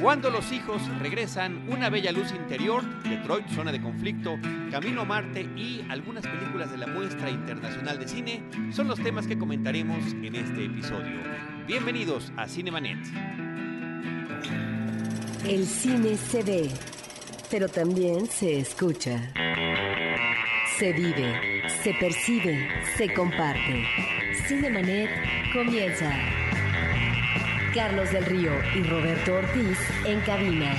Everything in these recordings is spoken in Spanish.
Cuando los hijos regresan, una bella luz interior, Detroit, zona de conflicto, Camino a Marte y algunas películas de la muestra internacional de cine son los temas que comentaremos en este episodio. Bienvenidos a Cinemanet. El cine se ve, pero también se escucha. Se vive, se percibe, se comparte. Cinemanet comienza. Carlos del Río y Roberto Ortiz en cabina.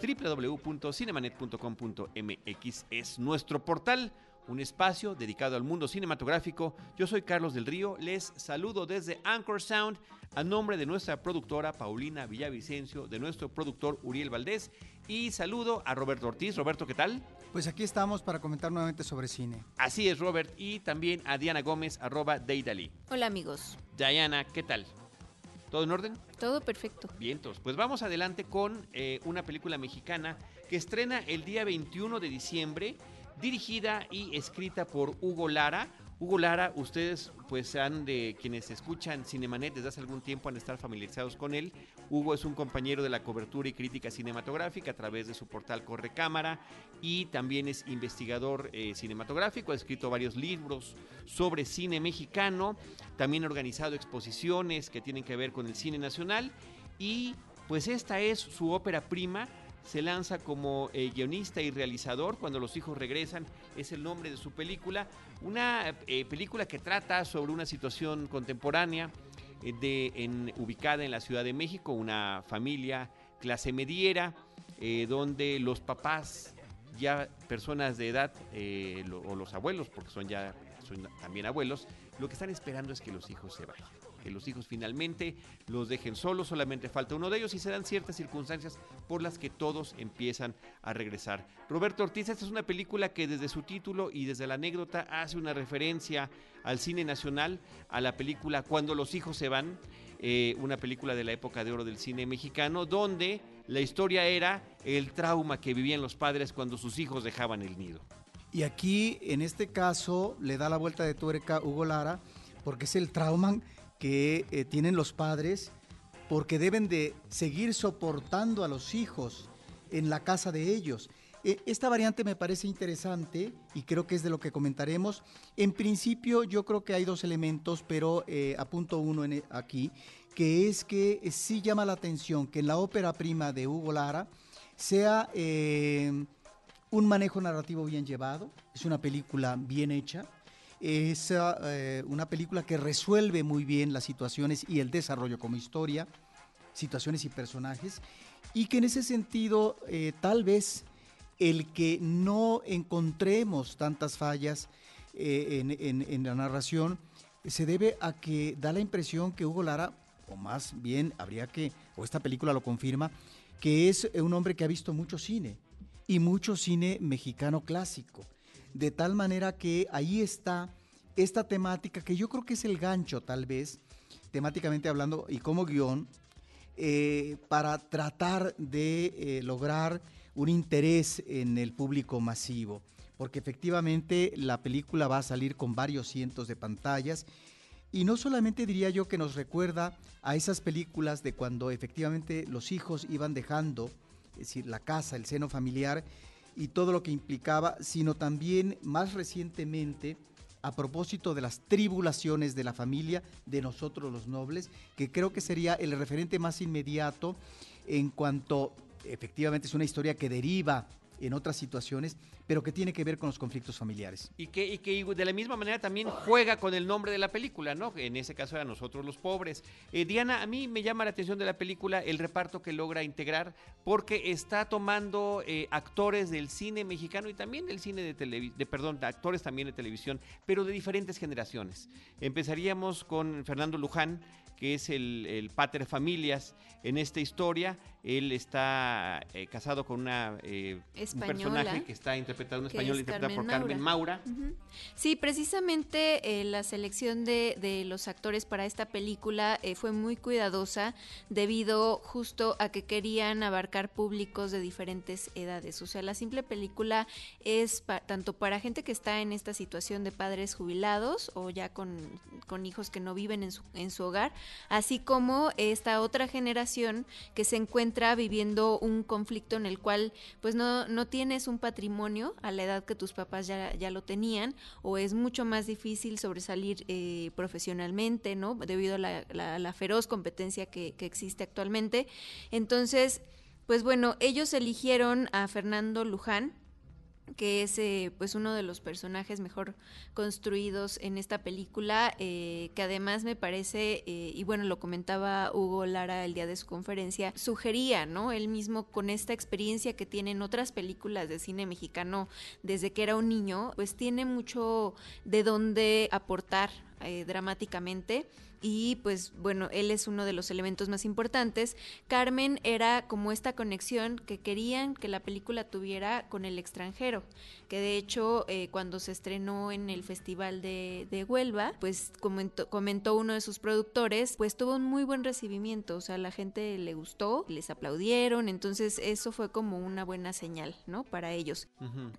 www.cinemanet.com.mx es nuestro portal, un espacio dedicado al mundo cinematográfico. Yo soy Carlos del Río, les saludo desde Anchor Sound a nombre de nuestra productora Paulina Villavicencio, de nuestro productor Uriel Valdés y saludo a Roberto Ortiz. Roberto, ¿qué tal? Pues aquí estamos para comentar nuevamente sobre cine. Así es, Robert, y también a Diana Gómez, arroba Deidali. Hola amigos. Diana, ¿qué tal? ¿Todo en orden? Todo perfecto. Vientos. Pues vamos adelante con eh, una película mexicana que estrena el día 21 de diciembre, dirigida y escrita por Hugo Lara. Hugo Lara, ustedes pues han de quienes escuchan Cinemanet desde hace algún tiempo han de estar familiarizados con él. Hugo es un compañero de la cobertura y crítica cinematográfica a través de su portal Correcámara y también es investigador eh, cinematográfico, ha escrito varios libros sobre cine mexicano, también ha organizado exposiciones que tienen que ver con el cine nacional y pues esta es su ópera prima. Se lanza como eh, guionista y realizador. Cuando los hijos regresan, es el nombre de su película, una eh, película que trata sobre una situación contemporánea eh, ubicada en la Ciudad de México, una familia clase mediera, eh, donde los papás, ya personas de edad, o los abuelos, porque son ya también abuelos, lo que están esperando es que los hijos se vayan que los hijos finalmente los dejen solos, solamente falta uno de ellos y se dan ciertas circunstancias por las que todos empiezan a regresar. Roberto Ortiz, esta es una película que desde su título y desde la anécdota hace una referencia al cine nacional, a la película Cuando los hijos se van, eh, una película de la época de oro del cine mexicano, donde la historia era el trauma que vivían los padres cuando sus hijos dejaban el nido. Y aquí, en este caso, le da la vuelta de tuerca Hugo Lara, porque es el trauma que eh, tienen los padres porque deben de seguir soportando a los hijos en la casa de ellos. Eh, esta variante me parece interesante y creo que es de lo que comentaremos. En principio yo creo que hay dos elementos, pero eh, apunto uno en, aquí, que es que eh, sí llama la atención que en la ópera prima de Hugo Lara sea eh, un manejo narrativo bien llevado, es una película bien hecha, es eh, una película que resuelve muy bien las situaciones y el desarrollo como historia, situaciones y personajes, y que en ese sentido eh, tal vez el que no encontremos tantas fallas eh, en, en- en la narración se debe a que da la impresión que Hugo Lara, o más bien habría que, o esta película lo confirma, que es un hombre que ha visto mucho cine y mucho cine mexicano clásico de tal manera que ahí está esta temática que yo creo que es el gancho tal vez, temáticamente hablando y como guion, eh, para tratar de eh, lograr un interés en el público masivo, porque efectivamente la película va a salir con varios cientos de pantallas y no solamente diría yo que nos recuerda a esas películas de cuando efectivamente los hijos iban dejando, es decir, la casa, el seno familiar y todo lo que implicaba, sino también más recientemente a propósito de las tribulaciones de la familia, de nosotros los nobles, que creo que sería el referente más inmediato en cuanto efectivamente es una historia que deriva en otras situaciones, pero que tiene que ver con los conflictos familiares. Y que, y que de la misma manera también juega con el nombre de la película, ¿no? En ese caso era Nosotros los Pobres. Eh, Diana, a mí me llama la atención de la película el reparto que logra integrar, porque está tomando eh, actores del cine mexicano y también del cine de televisión, de, perdón, de actores también de televisión, pero de diferentes generaciones. Empezaríamos con Fernando Luján, que es el, el pater familias en esta historia. Él está eh, casado con una eh, un personaje que está interpretado interpretada, un español interpretada por Carmen Maura. Sí, precisamente eh, la selección de, de, los actores para esta película fue muy cuidadosa debido justo a que querían abarcar públicos de diferentes edades. O sea, la simple película es tanto para gente que está en esta situación de padres jubilados o ya con, con hijos que no viven en su, en su hogar, así como esta otra generación que se encuentra viviendo un conflicto en el cual pues no, no tienes un patrimonio a la edad que tus papás ya, ya lo tenían o es mucho más difícil sobresalir eh, profesionalmente, ¿no? Debido a la, feroz competencia que, que existe actualmente. Entonces, pues bueno, ellos eligieron a Fernando Luján, que es eh, pues uno de los personajes mejor construidos en esta película, eh, que además me parece, eh, y bueno, lo comentaba Hugo Lara el día de su conferencia, sugería, ¿no? Él mismo con esta experiencia que tiene en otras películas de cine mexicano desde que era un niño, pues tiene mucho de dónde aportar dramáticamente y pues bueno, él es uno de los elementos más importantes. Carmen era como esta conexión que querían que la película tuviera con el extranjero, que de hecho eh, cuando se estrenó en el Festival de, de Huelva, pues comentó, comentó, uno de sus productores, pues tuvo un muy buen recibimiento, o sea, la gente le gustó, les aplaudieron, entonces eso fue como una buena señal, ¿no? Para ellos.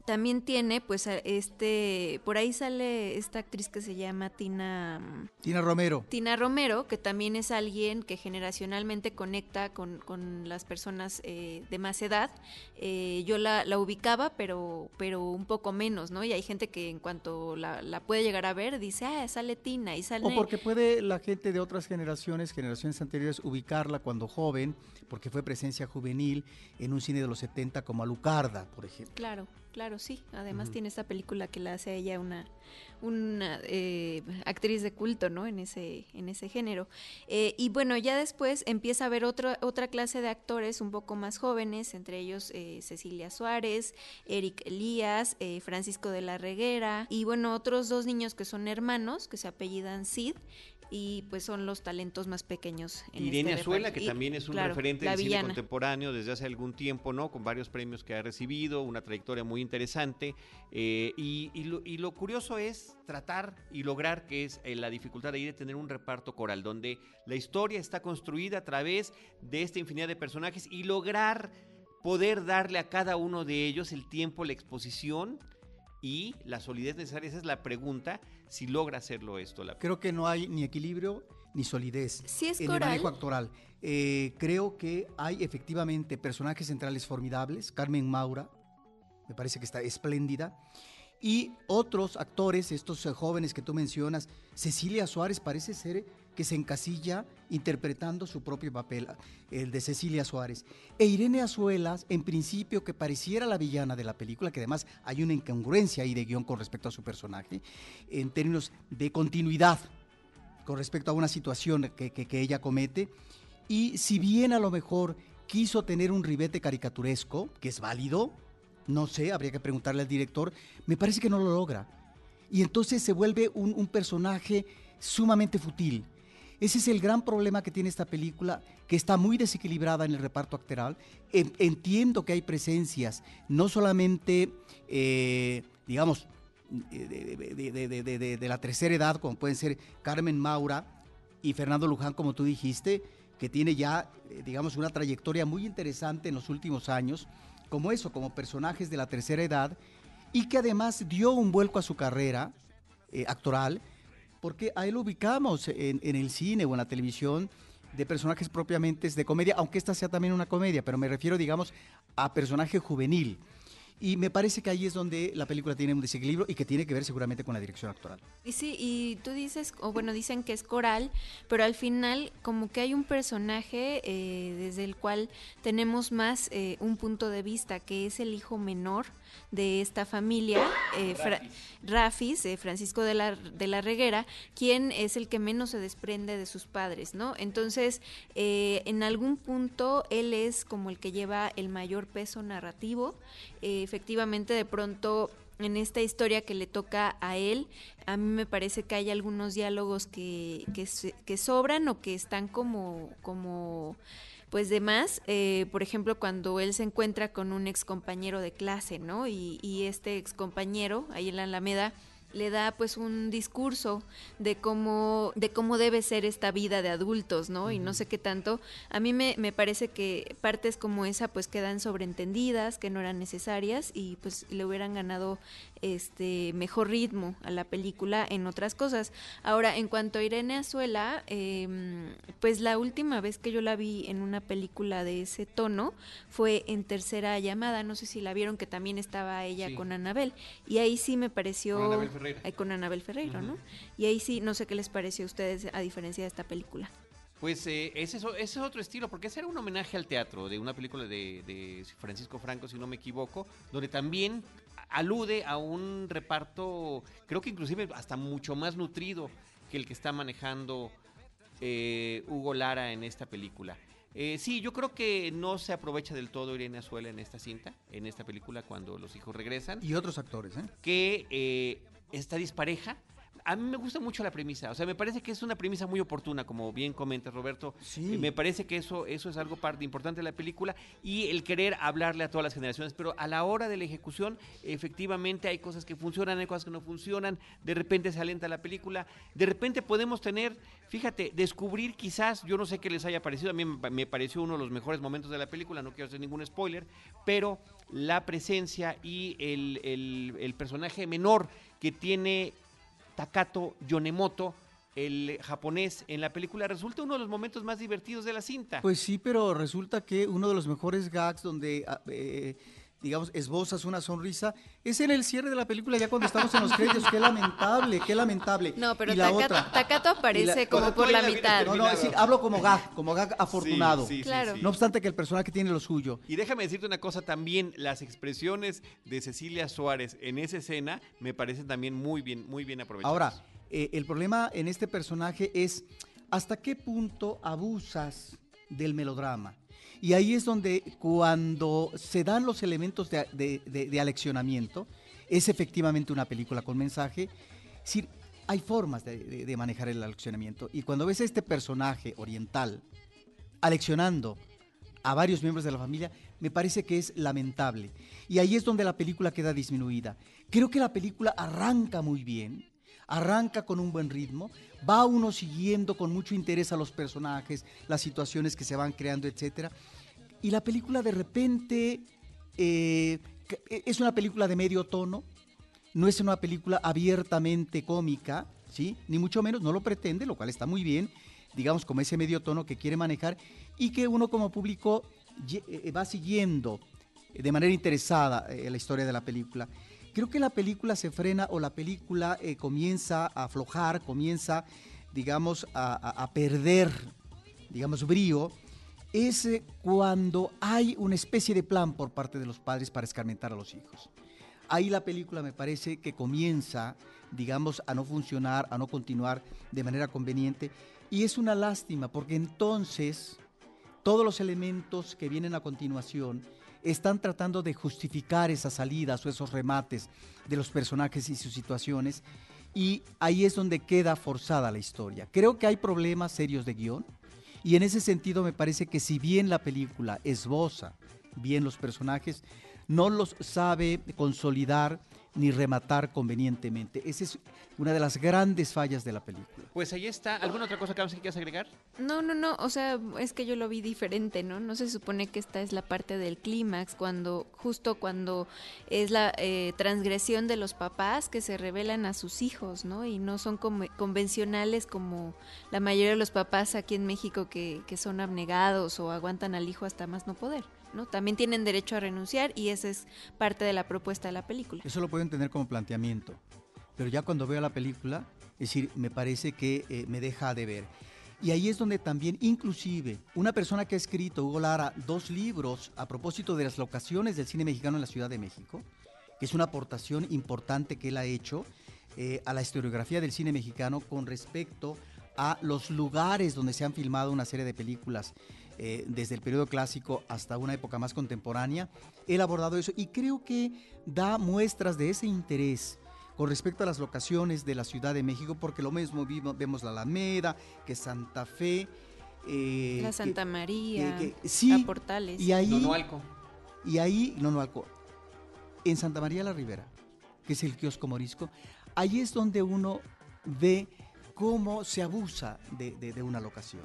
También tiene, pues, este, por ahí sale esta actriz que se llama Tina... Tina Romero. Tina Romero, que también es alguien que generacionalmente conecta con, las personas eh, de más edad. Eh, yo la, ubicaba, pero, pero un poco menos, ¿no? Y hay gente que en cuanto la, puede llegar a ver, dice, ah, sale Tina y sale... O porque puede la gente de otras generaciones, generaciones anteriores, ubicarla cuando joven, porque fue presencia juvenil en un cine de los 70 como Alucarda, por ejemplo. Claro. Claro, sí. Además tiene esta película que la hace a ella una, una eh, actriz de culto, ¿no? En ese, en ese género. Eh, y bueno, ya después empieza a haber otra otra clase de actores un poco más jóvenes, entre ellos eh, Cecilia Suárez, Eric Elías, Francisco de la Reguera y bueno, otros dos niños que son hermanos, que se apellidan Sid y pues son los talentos más pequeños. En Irene este Azuela, que también es un referente del cine contemporáneo desde hace algún tiempo, ¿no? Con varios premios que ha recibido, una trayectoria muy interesante. Eh, y, lo, curioso es tratar y lograr, que es eh, la dificultad ahí de tener un reparto coral, donde la historia está construida a través de esta infinidad de personajes y lograr poder darle a cada uno de ellos el tiempo, la exposición y la solidez necesaria. Esa es la pregunta, si logra hacerlo esto. La... Creo que no hay ni equilibrio ni solidez es en el manejo actoral. Eh, creo que hay efectivamente personajes centrales formidables. Carmen Maura, me parece que está espléndida. Y otros actores, estos jóvenes que tú mencionas, Cecilia Suárez parece ser que se encasilla interpretando su propio papel, el de Cecilia Suárez. E Irene Azuelas, en principio, que pareciera la villana de la película, que además hay una incongruencia ahí de guion con respecto a su personaje, en términos de continuidad con respecto a una situación que, que ella comete. Y si bien a lo mejor quiso tener un ribete caricaturesco, que es válido, no sé, habría que preguntarle al director, me parece que no lo logra. Y entonces se vuelve un, un personaje sumamente fútil ese es el gran problema que tiene esta película, que está muy desequilibrada en el reparto actoral. Entiendo que hay presencias, no solamente, eh, digamos, de, la tercera edad, como pueden ser Carmen Maura y Fernando Luján, como tú dijiste, que tiene ya, eh, digamos, una trayectoria muy interesante en los últimos años, como eso, como personajes de la tercera edad, y que además dio un vuelco a su carrera eh, actoral porque ahí lo ubicamos en, el cine o en la televisión de personajes propiamente de comedia, aunque esta sea también una comedia, pero me refiero, digamos, a personaje juvenil. Y me parece que ahí es donde la película tiene un desequilibrio y que tiene que ver seguramente con la dirección actoral. Y sí, y tú dices, o bueno, dicen que es coral, pero al final como que hay un personaje eh, desde el cual tenemos más eh, un punto de vista, que es el hijo menor de esta familia, eh, Rafis, eh, Francisco de la, de la Reguera, quien es el que menos se desprende de sus padres, ¿no? Entonces, eh, en algún punto él es como el que lleva el mayor peso narrativo. efectivamente, de pronto en esta historia que le toca a él, a mí me parece que hay algunos diálogos que, que, que sobran o que están como, como pues demás, eh, por ejemplo, cuando él se encuentra con un ex compañero de clase, ¿no? Y, y este ex compañero, ahí en la Alameda, le da pues un discurso de cómo de cómo debe ser esta vida de adultos, ¿no? Y no sé qué tanto. A mí me, me, parece que partes como esa pues quedan sobreentendidas, que no eran necesarias y pues le hubieran ganado este mejor ritmo a la película en otras cosas. Ahora, en cuanto a Irene Azuela, eh, pues la última vez que yo la vi en una película de ese tono fue en Tercera Llamada, no sé si la vieron, que también estaba ella Sí. con Anabel, y ahí sí me pareció... Con Ferreira. Con Anabel Ferreira, Ujú. ¿no? Y ahí sí, no sé qué les pareció a ustedes a diferencia de esta película. Pues eh, ese, es, o- ese es otro estilo, porque ese era un homenaje al teatro de una película de, de Francisco Franco, si no me equivoco, donde también alude a un reparto, creo que inclusive hasta mucho más nutrido que el que está manejando eh, Hugo Lara en esta película. Eh, sí, yo creo que no se aprovecha del todo Irene Azuela en esta cinta, en esta película, cuando los hijos regresan Y otros actores, ¿eh? que eh, está dispareja. A mí me gusta mucho la premisa, o sea, me parece que es una premisa muy oportuna, como bien comenta Roberto. Sí. Me parece que eso, eso es algo parte importante de la película y el querer hablarle a todas las generaciones, pero a la hora de la ejecución, efectivamente hay cosas que funcionan, hay cosas que no funcionan, de repente se alenta la película, de repente podemos tener, fíjate, descubrir quizás, yo no sé qué les haya parecido, a mí me pa- me pareció uno de los mejores momentos de la película, no quiero hacer ningún spoiler, pero la presencia y el, el- el personaje menor que tiene Takato Yonemoto, el japonés en la película, resulta uno de los momentos más divertidos de la cinta. Pues sí, pero resulta que uno de los mejores gags donde, ah, eh, digamos, esbozas una sonrisa es en el cierre de la película, ya cuando estamos en los créditos. Qué lamentable, qué lamentable. No, pero Y la Takato, otra. Takato aparece la- como por la mitad. No, no, es decir, hablo como gag, como gag afortunado. Sí, sí, sí, Claro. sí. No obstante que el personaje tiene lo suyo. Y déjame decirte una cosa también, las expresiones de Cecilia Suárez en esa escena me parecen también muy bien, muy bien aprovechadas. Ahora, eh, el problema en este personaje es hasta qué punto abusas del melodrama. Y ahí es donde cuando se dan los elementos de, de- aleccionamiento, es efectivamente una película con mensaje. Es hay formas de manejar el aleccionamiento. Y cuando ves a este personaje oriental aleccionando a varios miembros de la familia, me parece que es lamentable. Y ahí es donde la película queda disminuida. Creo que la película arranca muy bien, arranca con un buen ritmo, va uno siguiendo con mucho interés a los personajes, las situaciones que se van creando, etcétera. Y la película de repente eh, que- es una película de medio tono, no es una película abiertamente cómica, ¿sí? Ni mucho menos, no lo pretende, lo cual está muy bien, digamos, como ese medio tono que quiere manejar y que uno como público eh, va siguiendo de manera interesada eh, la historia de la película. Creo que la película se frena o la película eh, comienza a aflojar, comienza, digamos, a, a- perder, digamos, brío, es eh, cuando hay una especie de plan por parte de los padres para escarmentar a los hijos. Ahí la película me parece que comienza, digamos, a no funcionar, a no continuar de manera conveniente. Y es una lástima porque entonces todos los elementos que vienen a continuación están tratando de justificar esas salidas o esos remates de los personajes y sus situaciones. Y ahí es donde queda forzada la historia. Creo que hay problemas serios de guion. Y en ese sentido me parece que si bien la película esboza bien los personajes, no los sabe consolidar ni rematar convenientemente. Esa es una de las grandes fallas de la película. Pues ahí está. ¿Alguna otra cosa que quieras agregar? No, no, no, o sea, es que yo lo vi diferente, ¿no? No se supone que esta es la parte del clímax, cuando, justo cuando es la eh, transgresión de los papás que se revelan a sus hijos, ¿no? Y no son convencionales como la mayoría de los papás aquí en México que, que son abnegados o aguantan al hijo hasta más no poder, ¿no? También tienen derecho a renunciar y esa es parte de la propuesta de la película. Eso lo puedo entender como planteamiento. Pero ya cuando veo la película, es decir, me parece que eh, me deja de ver. Y ahí es donde también, inclusive, una persona que ha escrito, Hugo Lara, dos libros a propósito de las locaciones del cine mexicano en la Ciudad de México, que es una aportación importante que él ha hecho eh, a la historiografía del cine mexicano con respecto a los lugares donde se han filmado una serie de películas eh, desde el periodo clásico hasta una época más contemporánea. Él ha abordado eso y creo que da muestras de ese interés con respecto a las locaciones de la Ciudad de México, porque lo mismo vimos- vemos la Alameda, que Santa Fe, eh, la que- Santa María, que- que- sí, la Portales. y ahí, Nonoalco. y ahí, en Santa María la Ribera, que es el kiosco morisco, ahí es donde uno ve cómo se abusa de, de- de una locación.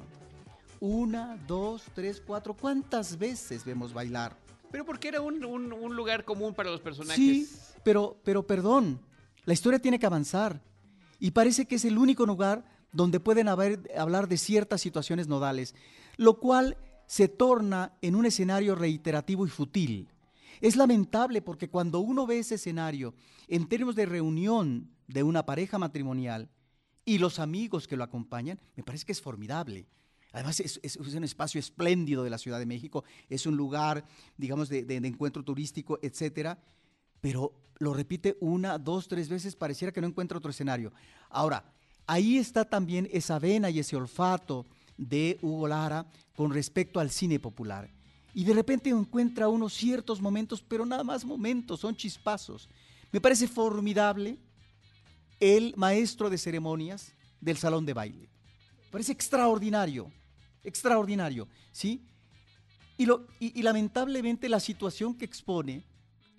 Una, dos, tres, cuatro, ¿cuántas veces vemos bailar? Pero porque era un, un- un lugar común para los personajes. Sí, pero, pero perdón, la historia tiene que avanzar. Y parece que es el único lugar donde pueden haber- hablar de ciertas situaciones nodales, lo cual se torna en un escenario reiterativo y fútil. Es lamentable porque cuando uno ve ese escenario en términos de reunión de una pareja matrimonial y los amigos que lo acompañan, me parece que es formidable. Además, es, un espacio espléndido de la Ciudad de México, es un lugar, digamos, de, encuentro turístico, etcétera, pero lo repite una, dos, tres veces, pareciera que no encuentra otro escenario. Ahora, ahí está también esa vena y ese olfato de Hugo Lara con respecto al cine popular. Y de repente encuentra uno ciertos momentos, pero nada más momentos, son chispazos. Me parece formidable el maestro de ceremonias del salón de baile. Parece extraordinario, extraordinario, ¿sí? Y, lo, y, lamentablemente la situación que expone,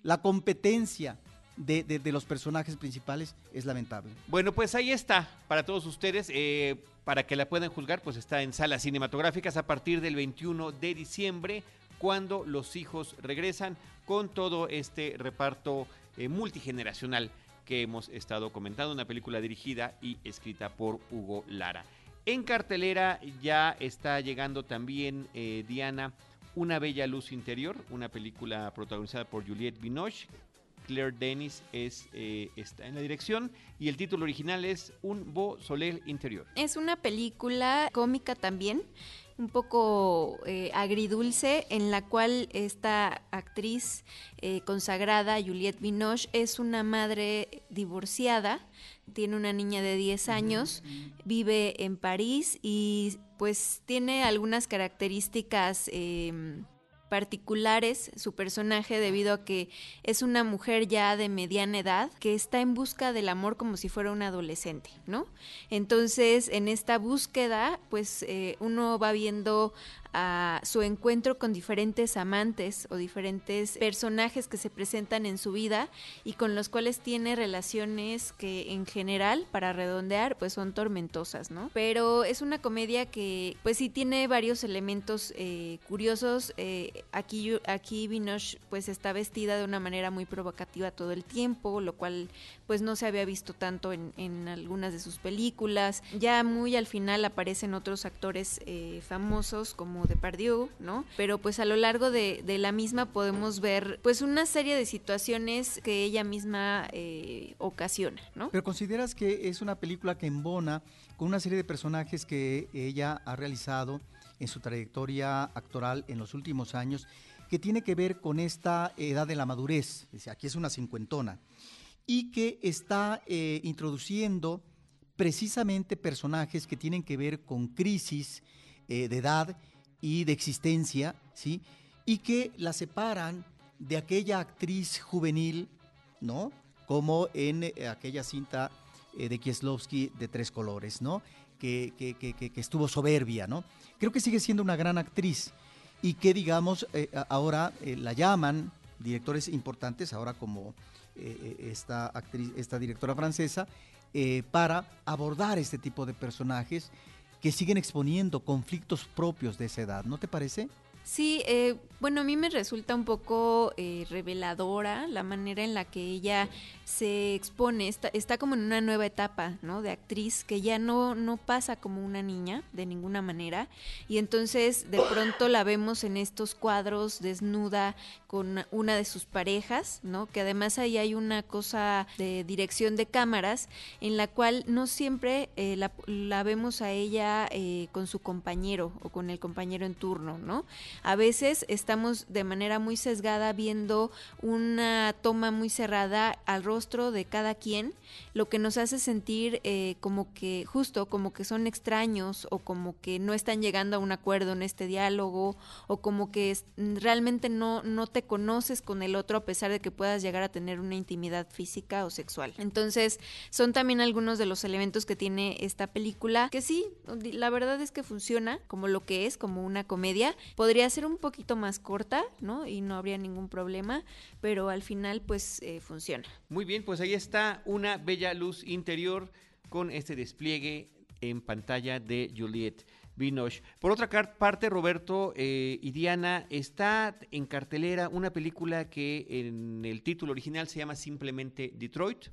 la competencia de, de- de los personajes principales es lamentable. Bueno, pues ahí está para todos ustedes. eh, para que la puedan juzgar, pues está en salas cinematográficas a partir del 21 de diciembre, cuando los hijos regresan con todo este reparto eh, multigeneracional que hemos estado comentando. Una película dirigida y escrita por Hugo Lara. En cartelera ya está llegando también eh, Diana, Una Bella Luz Interior, una película protagonizada por Juliette Binoche. Claire Denis es, eh, está en la dirección y el título original es Un Beau Soleil Interior. Es una película cómica también, un poco eh, agridulce, en la cual esta actriz eh, consagrada, Juliette Binoche, es una madre divorciada, tiene una niña de 10 años, vive en París y pues tiene algunas características... em, particulares su personaje debido a que es una mujer ya de mediana edad que está en busca del amor como si fuera una adolescente, ¿no? Entonces, en esta búsqueda, pues eh, uno va viendo a su encuentro con diferentes amantes o diferentes personajes que se presentan en su vida y con los cuales tiene relaciones que en general, para redondear, pues son tormentosas, ¿no? Pero es una comedia que pues sí tiene varios elementos eh, curiosos. Eh, aquí, aquí pues está vestida de una manera muy provocativa todo el tiempo, lo cual pues no se había visto tanto en, en algunas de sus películas. Ya muy al final aparecen otros actores eh, famosos como Depardieu, ¿no? Pero pues a lo largo de, de la misma podemos ver pues una serie de situaciones que ella misma eh, ocasiona, ¿no? Pero consideras que es una película que embona con una serie de personajes que ella ha realizado en su trayectoria actoral en los últimos años, que tiene que ver con esta edad de la madurez, aquí es una cincuentona, y que está eh, introduciendo precisamente personajes que tienen que ver con crisis eh, de edad y de existencia, ¿sí? Y que la separan de aquella actriz juvenil, ¿no? Como en eh, aquella cinta de Kieslowski de Tres Colores, ¿no? Que, que- que- que- estuvo soberbia, ¿no? Creo que sigue siendo una gran actriz y que, digamos, ahora la llaman directores importantes, ahora como eh, eh, esta actriz, esta directora francesa, eh, para abordar este tipo de personajes que siguen exponiendo conflictos propios de esa edad, ¿no te parece? Sí, eh, bueno, a mí me resulta un poco eh, reveladora la manera en la que ella se expone, está, está como en una nueva etapa, ¿no? De actriz que ya no, no pasa como una niña de ninguna manera y entonces de pronto la vemos en estos cuadros desnuda con una de sus parejas, ¿no? Que además ahí hay una cosa de dirección de cámaras en la cual no siempre eh, la, la vemos a ella eh, con su compañero o con el compañero en turno, ¿no? A veces estamos de manera muy sesgada viendo una toma muy cerrada al rostro de cada quien, lo que nos hace sentir eh, como que justo, como que son extraños o como que no están llegando a un acuerdo en este diálogo o como que realmente no, no te conoces con el otro a pesar de que puedas llegar a tener una intimidad física o sexual. Entonces, son también algunos de los elementos que tiene esta película que sí, la verdad es que funciona como lo que es, como una comedia. Podría ser un poquito más corta, ¿no? Y no habría ningún problema, pero al final pues eh, funciona. Muy bien, pues ahí está una bella luz interior con este despliegue en pantalla de Juliette Binoche. Por otra parte, Roberto eh, y Diana, está en cartelera una película que en el título original se llama simplemente Detroit,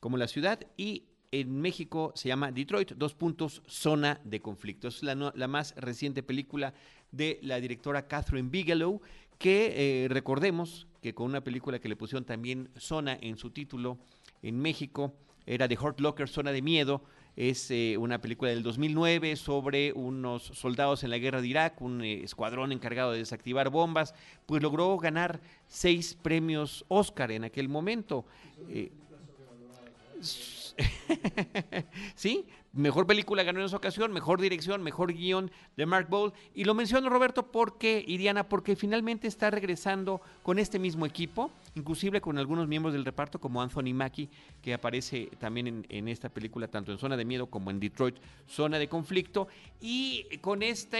como la ciudad, y en México se llama Detroit, dos puntos, zona de conflicto. Es la, la más reciente película de la directora Catherine Bigelow, que eh, recordemos que con una película que le pusieron también zona en su título en México, era The Hurt Locker, Zona de Miedo, es eh, una película del 2009 sobre unos soldados en la guerra de Irak, un eh, escuadrón encargado de desactivar bombas, pues logró ganar seis premios Oscar en aquel momento. sí, mejor película ganó en esa ocasión, mejor dirección, mejor guion de Mark Bowl. Y lo menciono, Roberto, porque, y Diana, porque finalmente está regresando con este mismo equipo, inclusive con algunos miembros del reparto, como Anthony Mackie, que aparece también en, en esta película, tanto en Zona de Miedo como en Detroit, Zona de Conflicto, y con esta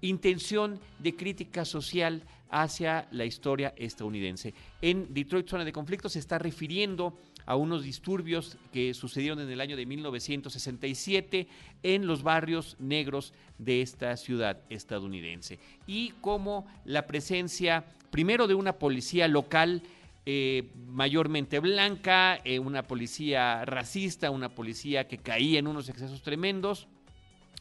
intención de crítica social hacia la historia estadounidense. En Detroit, Zona de Conflicto, se está refiriendo a unos disturbios que sucedieron en el año de 1967 en los barrios negros de esta ciudad estadounidense. Y como la presencia, primero de una policía local, eh, mayormente blanca, eh, una policía racista, una policía que caía en unos excesos tremendos,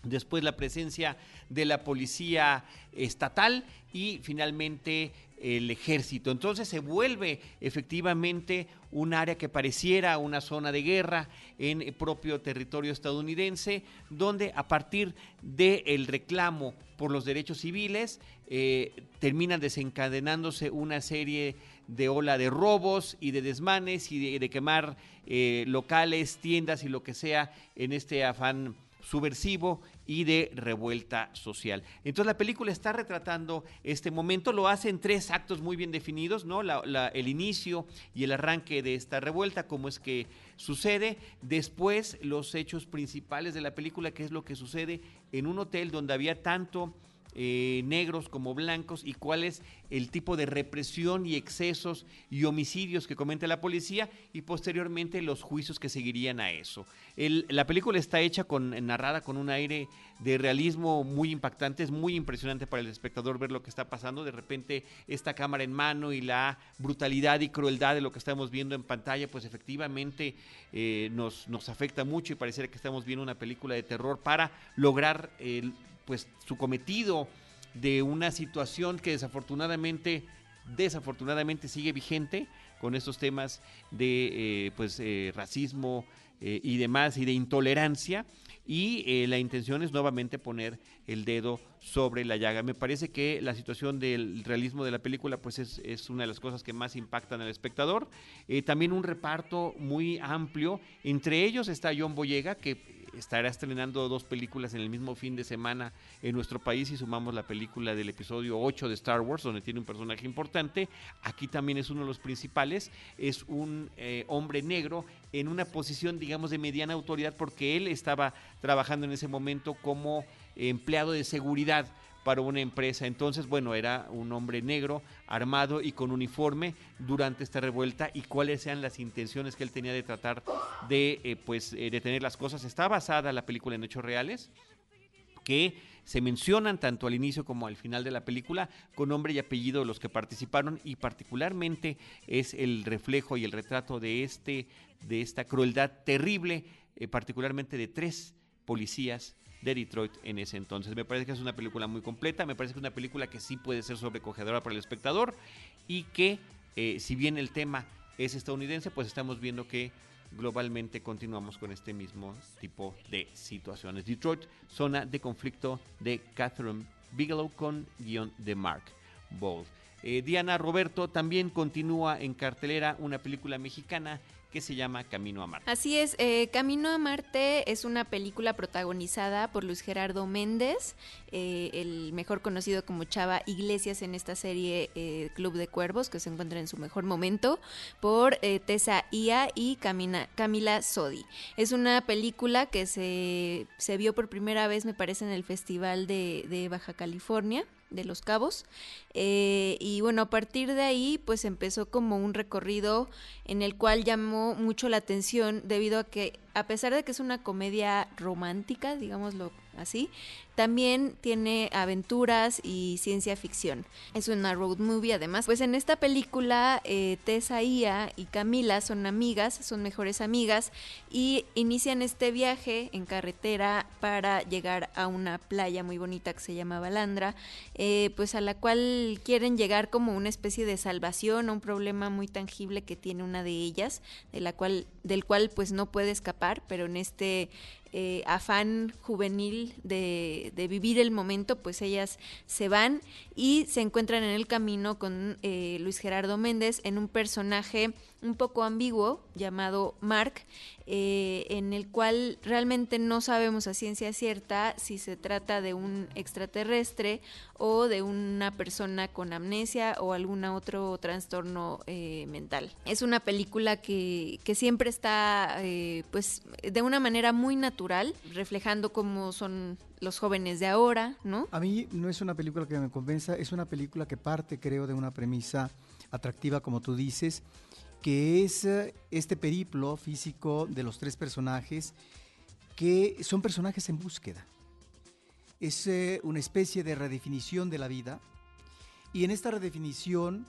después la presencia de la policía estatal y finalmente el ejército. Entonces se vuelve efectivamente un área que pareciera una zona de guerra en el propio territorio estadounidense, donde a partir del reclamo por los derechos civiles eh, terminan desencadenándose una serie de ola de robos y de desmanes y de, quemar eh, locales, tiendas y lo que sea en este afán subversivo y de revuelta social. Entonces la película está retratando este momento, lo hace en tres actos muy bien definidos, ¿no? el inicio y el arranque de esta revuelta, cómo es que sucede, después los hechos principales de la película, que es lo que sucede en un hotel donde había tanto eh, negros como blancos y cuál es el tipo de represión y excesos y homicidios que comete la policía y posteriormente los juicios que seguirían a eso. la película está hecha con narrada con un aire de realismo muy impactante, es muy impresionante para el espectador ver lo que está pasando, de repente esta cámara en mano y la brutalidad y crueldad de lo que estamos viendo en pantalla, pues efectivamente eh, nos, nos afecta mucho y pareciera que estamos viendo una película de terror para lograr pues su cometido de una situación que desafortunadamente desafortunadamente sigue vigente con estos temas de eh, pues eh, racismo eh, y demás y de intolerancia y la intención es nuevamente poner el dedo sobre la llaga. Me parece que la situación del realismo de la película pues es, es una de las cosas que más impactan al espectador. también un reparto muy amplio, entre ellos está John Boyega que estará estrenando dos películas en el mismo fin de semana en nuestro país y sumamos la película del episodio 8 de Star Wars, donde tiene un personaje importante. Aquí también es uno de los principales. Es un eh, hombre negro en una posición, digamos, de mediana autoridad porque él estaba trabajando en ese momento como empleado de seguridad para una empresa. Entonces, bueno, era un hombre negro, armado y con uniforme durante esta revuelta y cuáles sean las intenciones que él tenía de tratar de, eh, pues, eh, detener las cosas. Está basada la película en hechos reales que se mencionan tanto al inicio como al final de la película con nombre y apellido de los que participaron y particularmente es el reflejo y el retrato de este de esta crueldad terrible, eh, particularmente de tres policías de Detroit en ese entonces. Me parece que es una película muy completa, me parece que es una película que sí puede ser sobrecogedora para el espectador y que eh, si bien el tema es estadounidense, pues estamos viendo que globalmente continuamos con este mismo tipo de situaciones. Detroit, zona de conflicto de Catherine Bigelow con guion de Mark Bold. Eh, Diana Roberto también continúa en cartelera una película mexicana que se llama Camino a Marte. Así es, eh, Camino a Marte es una película protagonizada por Luis Gerardo Méndez, eh, el mejor conocido como Chava Iglesias en esta serie eh, Club de Cuervos, que se encuentra en su mejor momento, por Tessa Ia y Camila Sodi. Es una película que se, se, vio por primera vez, me parece, en el Festival de Baja California de Los Cabos. Eh, y bueno, a partir de ahí, pues empezó como un recorrido en el cual llamó mucho la atención debido a que, a pesar de que es una comedia romántica, digámoslo así, también tiene aventuras y ciencia ficción. Es una road movie además. Pues en esta película eh, Tessa Ia y Camila son amigas, son mejores amigas y inician este viaje en carretera para llegar a una playa muy bonita que se llama Balandra, eh, pues a la cual quieren llegar como una especie de salvación a un problema muy tangible que tiene una de ellas, de la cual, del cual pues no puede escapar, pero en este eh, afán juvenil de, de, vivir el momento, pues ellas se van y se encuentran en el camino con eh, Luis Gerardo Méndez en un personaje un poco ambiguo llamado Mark, eh, en el cual realmente no sabemos a ciencia cierta si se trata de un extraterrestre o de una persona con amnesia o algún otro trastorno eh, mental. Es una película que, que siempre está eh, pues de una manera muy natural, reflejando cómo son los jóvenes de ahora, ¿no? A mí no es una película que me convenza, es una película que parte, creo, de una premisa atractiva, como tú dices, que es eh, este periplo físico de los tres personajes, que son personajes en búsqueda. Es eh, una especie de redefinición de la vida, y en esta redefinición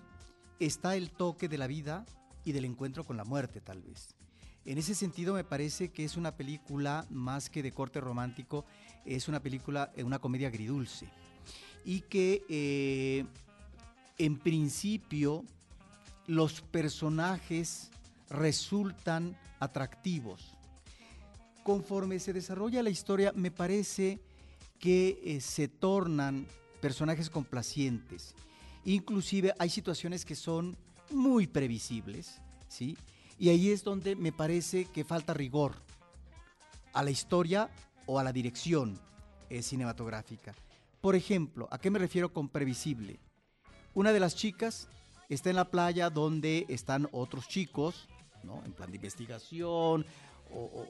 está el toque de la vida y del encuentro con la muerte, tal vez. En ese sentido, me parece que es una película más que de corte romántico, es una película, eh, una comedia agridulce. Y que en principio los personajes resultan atractivos. Conforme se desarrolla la historia, me parece que eh, se tornan personajes complacientes. Inclusive hay situaciones que son muy previsibles, ¿sí? Y ahí es donde me parece que falta rigor a la historia o a la dirección eh, cinematográfica. Por ejemplo, ¿a qué me refiero con previsible? Una de las chicas está en la playa donde están otros chicos, ¿no? En plan de investigación o,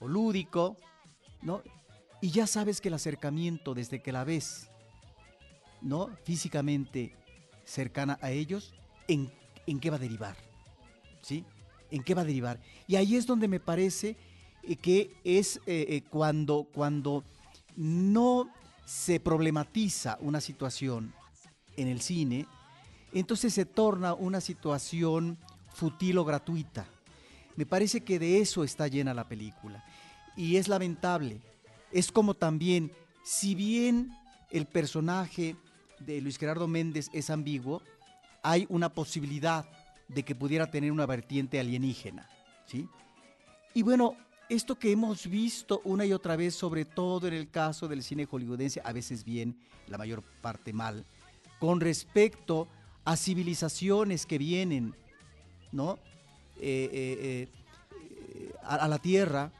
lúdico, ¿no? Y ya sabes que el acercamiento desde que la ves, ¿no? Físicamente cercana a ellos, ¿en, en qué va a derivar? ¿Sí? ¿En qué va a derivar? Y ahí es donde me parece eh, que es eh, eh, cuando, cuando no se problematiza una situación en el cine, entonces se torna una situación futil o gratuita. Me parece que de eso está llena la película. Y es lamentable. Es como también, si bien el personaje de Luis Gerardo Méndez es ambiguo, hay una posibilidad de que pudiera tener una vertiente alienígena. ¿sí? Y bueno, esto que hemos visto una y otra vez, sobre todo en el caso del cine hollywoodense, a veces bien, la mayor parte mal, con respecto a civilizaciones que vienen, ¿no? Eh, eh, eh, a, la tierra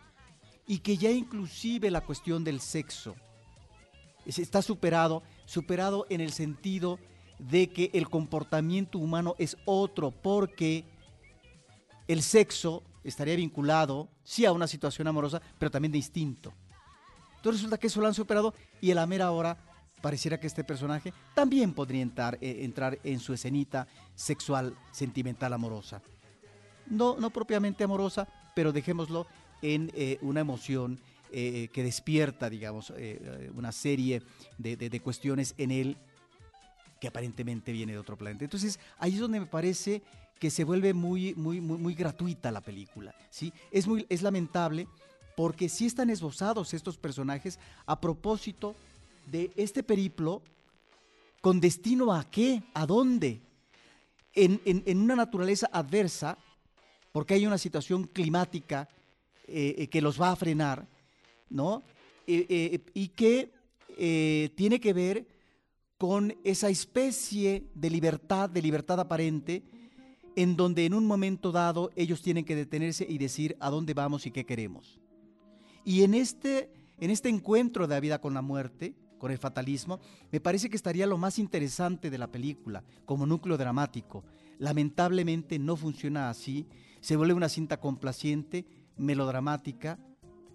y que ya inclusive la cuestión del sexo está superado, superado en el sentido de que el comportamiento humano es otro porque el sexo estaría vinculado, sí, a una situación amorosa, pero también de instinto. Entonces resulta que eso lo han superado y a la mera hora pareciera que este personaje también podría entrar, eh, entrar en su escenita sexual, sentimental, amorosa. No, no propiamente amorosa, pero dejémoslo en eh, una emoción eh, que despierta, digamos, una serie de, de, cuestiones en él que aparentemente viene de otro planeta. Entonces, ahí es donde me parece que se vuelve muy, muy, muy, muy gratuita la película. ¿sí? Es, muy, es lamentable porque sí están esbozados estos personajes a propósito de este periplo con destino a qué, a dónde, en, una naturaleza adversa, porque hay una situación climática eh, eh, que los va a frenar, ¿no? Eh, y que tiene que ver con esa especie de libertad, de libertad aparente, en donde en un momento dado ellos tienen que detenerse y decir a dónde vamos y qué queremos. Y en este, en este encuentro de la vida con la muerte, con el fatalismo, me parece que estaría lo más interesante de la película, como núcleo dramático. Lamentablemente no funciona así, se vuelve una cinta complaciente, melodramática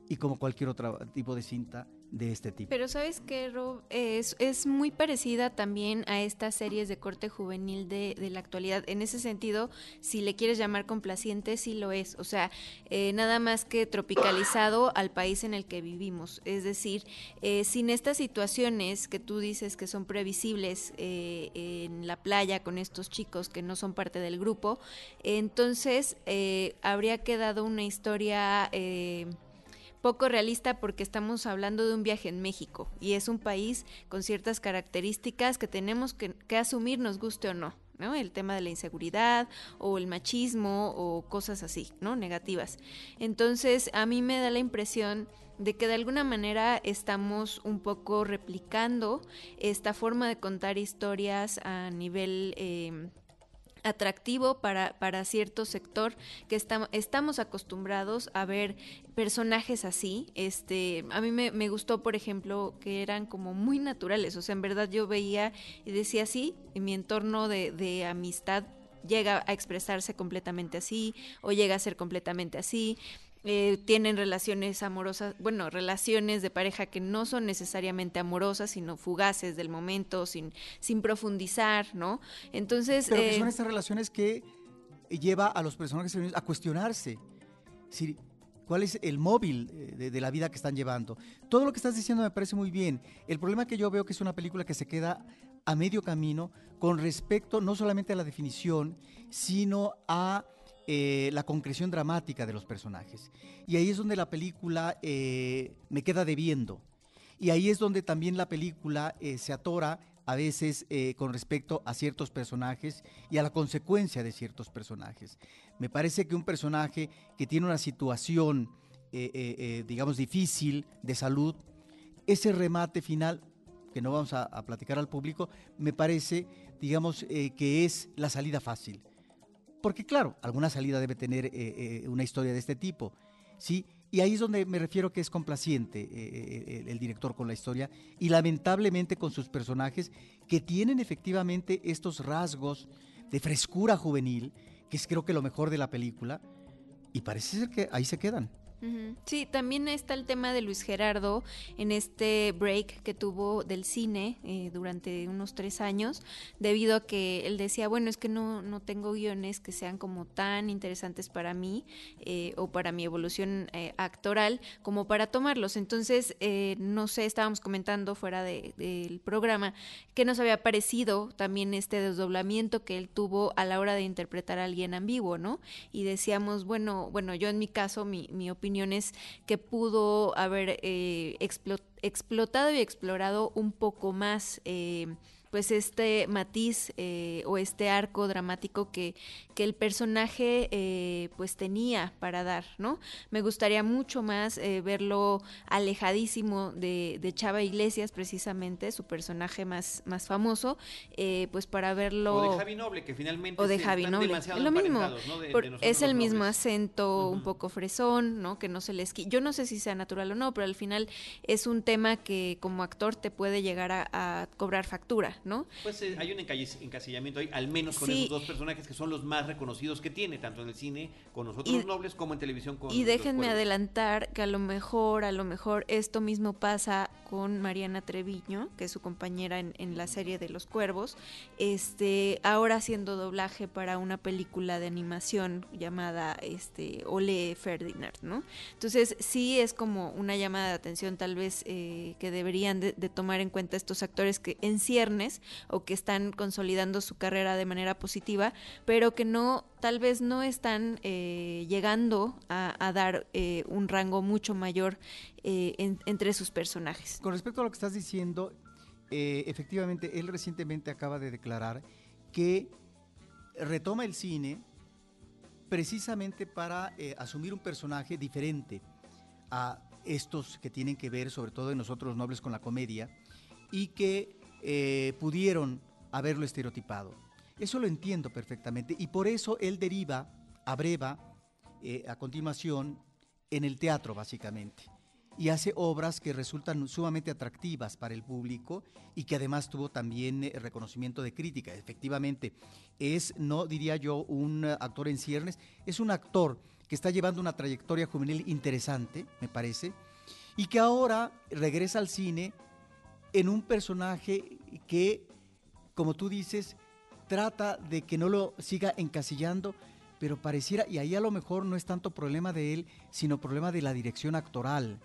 y como cualquier otro tipo de cinta de este tipo. Pero sabes que, Rob, es, muy parecida también a estas series de corte juvenil de, la actualidad. En ese sentido, si le quieres llamar complaciente, sí lo es. O sea, eh, nada más que tropicalizado al país en el que vivimos. Es decir, eh, sin estas situaciones que tú dices que son previsibles eh, en la playa con estos chicos que no son parte del grupo, entonces habría quedado una historia poco realista porque estamos hablando de un viaje en México y es un país con ciertas características que tenemos que, asumir, nos guste o no. ¿no? El tema de la inseguridad o el machismo o cosas así, ¿no? Negativas. Entonces, a mí me da la impresión de que de alguna manera estamos un poco replicando esta forma de contar historias a nivel... Eh, atractivo para, para cierto sector que estamos acostumbrados a ver personajes así. Este, a mí me, me, gustó, por ejemplo, que eran como muy naturales. O sea, en verdad yo veía y decía así, en mi entorno de, de amistad llega a expresarse completamente así o llega a ser completamente así. Eh, tienen relaciones amorosas, bueno, relaciones de pareja que no son necesariamente amorosas, sino fugaces del momento, sin, sin profundizar, ¿no? Entonces... Pero que son estas relaciones que lleva a los personajes a cuestionarse. Si, ¿Cuál es el móvil de, de, la vida que están llevando? Todo lo que estás diciendo me parece muy bien. El problema que yo veo que es una película que se queda a medio camino con respecto no solamente a la definición, sino a eh, la concreción dramática de los personajes. Y ahí es donde la película eh, me queda debiendo. Y ahí es donde también la película eh, se atora a veces con respecto a ciertos personajes y a la consecuencia de ciertos personajes. Me parece que un personaje que tiene una situación, digamos, difícil de salud, ese remate final, que no vamos a platicar al público, me parece, digamos, que es la salida fácil porque claro, alguna salida debe tener eh, eh, una historia de este tipo, ¿sí? Y ahí es donde me refiero que es complaciente eh, el, el, director con la historia y lamentablemente con sus personajes que tienen efectivamente estos rasgos de frescura juvenil, que es creo que lo mejor de la película, y parece ser que ahí se quedan. Sí, también está el tema de Luis Gerardo en este break que tuvo del cine eh, durante unos tres años, debido a que él decía, bueno, es que no, no tengo guiones que sean como tan interesantes para mí eh, o para mi evolución eh, actoral como para tomarlos. Entonces, no sé, estábamos comentando fuera del de, programa que nos había parecido también este desdoblamiento que él tuvo a la hora de interpretar a alguien ambiguo, ¿no? Y decíamos, bueno, bueno, yo en mi caso, mi, mi opinión opiniones que pudo haber eh, explotado y explorado un poco más eh, pues este matiz eh, o este arco dramático que, que el personaje eh, pues tenía para dar, ¿no? Me gustaría mucho más eh, verlo alejadísimo de, de, Chava Iglesias, precisamente, su personaje más, más famoso, eh, pues para verlo... O de Javi Noble, que finalmente... O de Javi Noble, lo mismo, ¿no? de, Por, de es el mismo nobles. acento, uh -huh. un poco fresón, ¿no? Que no se les... Yo no sé si sea natural o no, pero al final es un tema que como actor te puede llegar a, a cobrar factura, ¿no? Pues eh, hay un encasillamiento ahí, al menos con sí. esos dos personajes que son los más reconocidos que tiene, tanto en el cine con nosotros y, los nobles como en televisión con Y déjenme adelantar que a lo mejor, a lo mejor esto mismo pasa con Mariana Treviño, que es su compañera en, en la serie de Los Cuervos, este, ahora haciendo doblaje para una película de animación llamada este, Ole Ferdinand, ¿no? Entonces sí es como una llamada de atención tal vez eh, que deberían de, de tomar en cuenta estos actores que en ciernes o que están consolidando su carrera de manera positiva, pero que no, tal vez no están eh, llegando a, dar eh, un rango mucho mayor eh, en, entre sus personajes. Con respecto a lo que estás diciendo, efectivamente, él recientemente acaba de declarar que retoma el cine precisamente para asumir un personaje diferente a estos que tienen que ver sobre todo en nosotros nobles con la comedia y que eh, pudieron haberlo estereotipado. Eso lo entiendo perfectamente y por eso él deriva, abreva eh, a continuación en el teatro básicamente y hace obras que resultan sumamente atractivas para el público y que además tuvo también eh, reconocimiento de crítica. Efectivamente, es, no diría yo, un actor en ciernes, es un actor que está llevando una trayectoria juvenil interesante, me parece, y que ahora regresa al cine en un personaje que, como tú dices, trata de que no lo siga encasillando, pero pareciera, y ahí a lo mejor no es tanto problema de él, sino problema de la dirección actoral.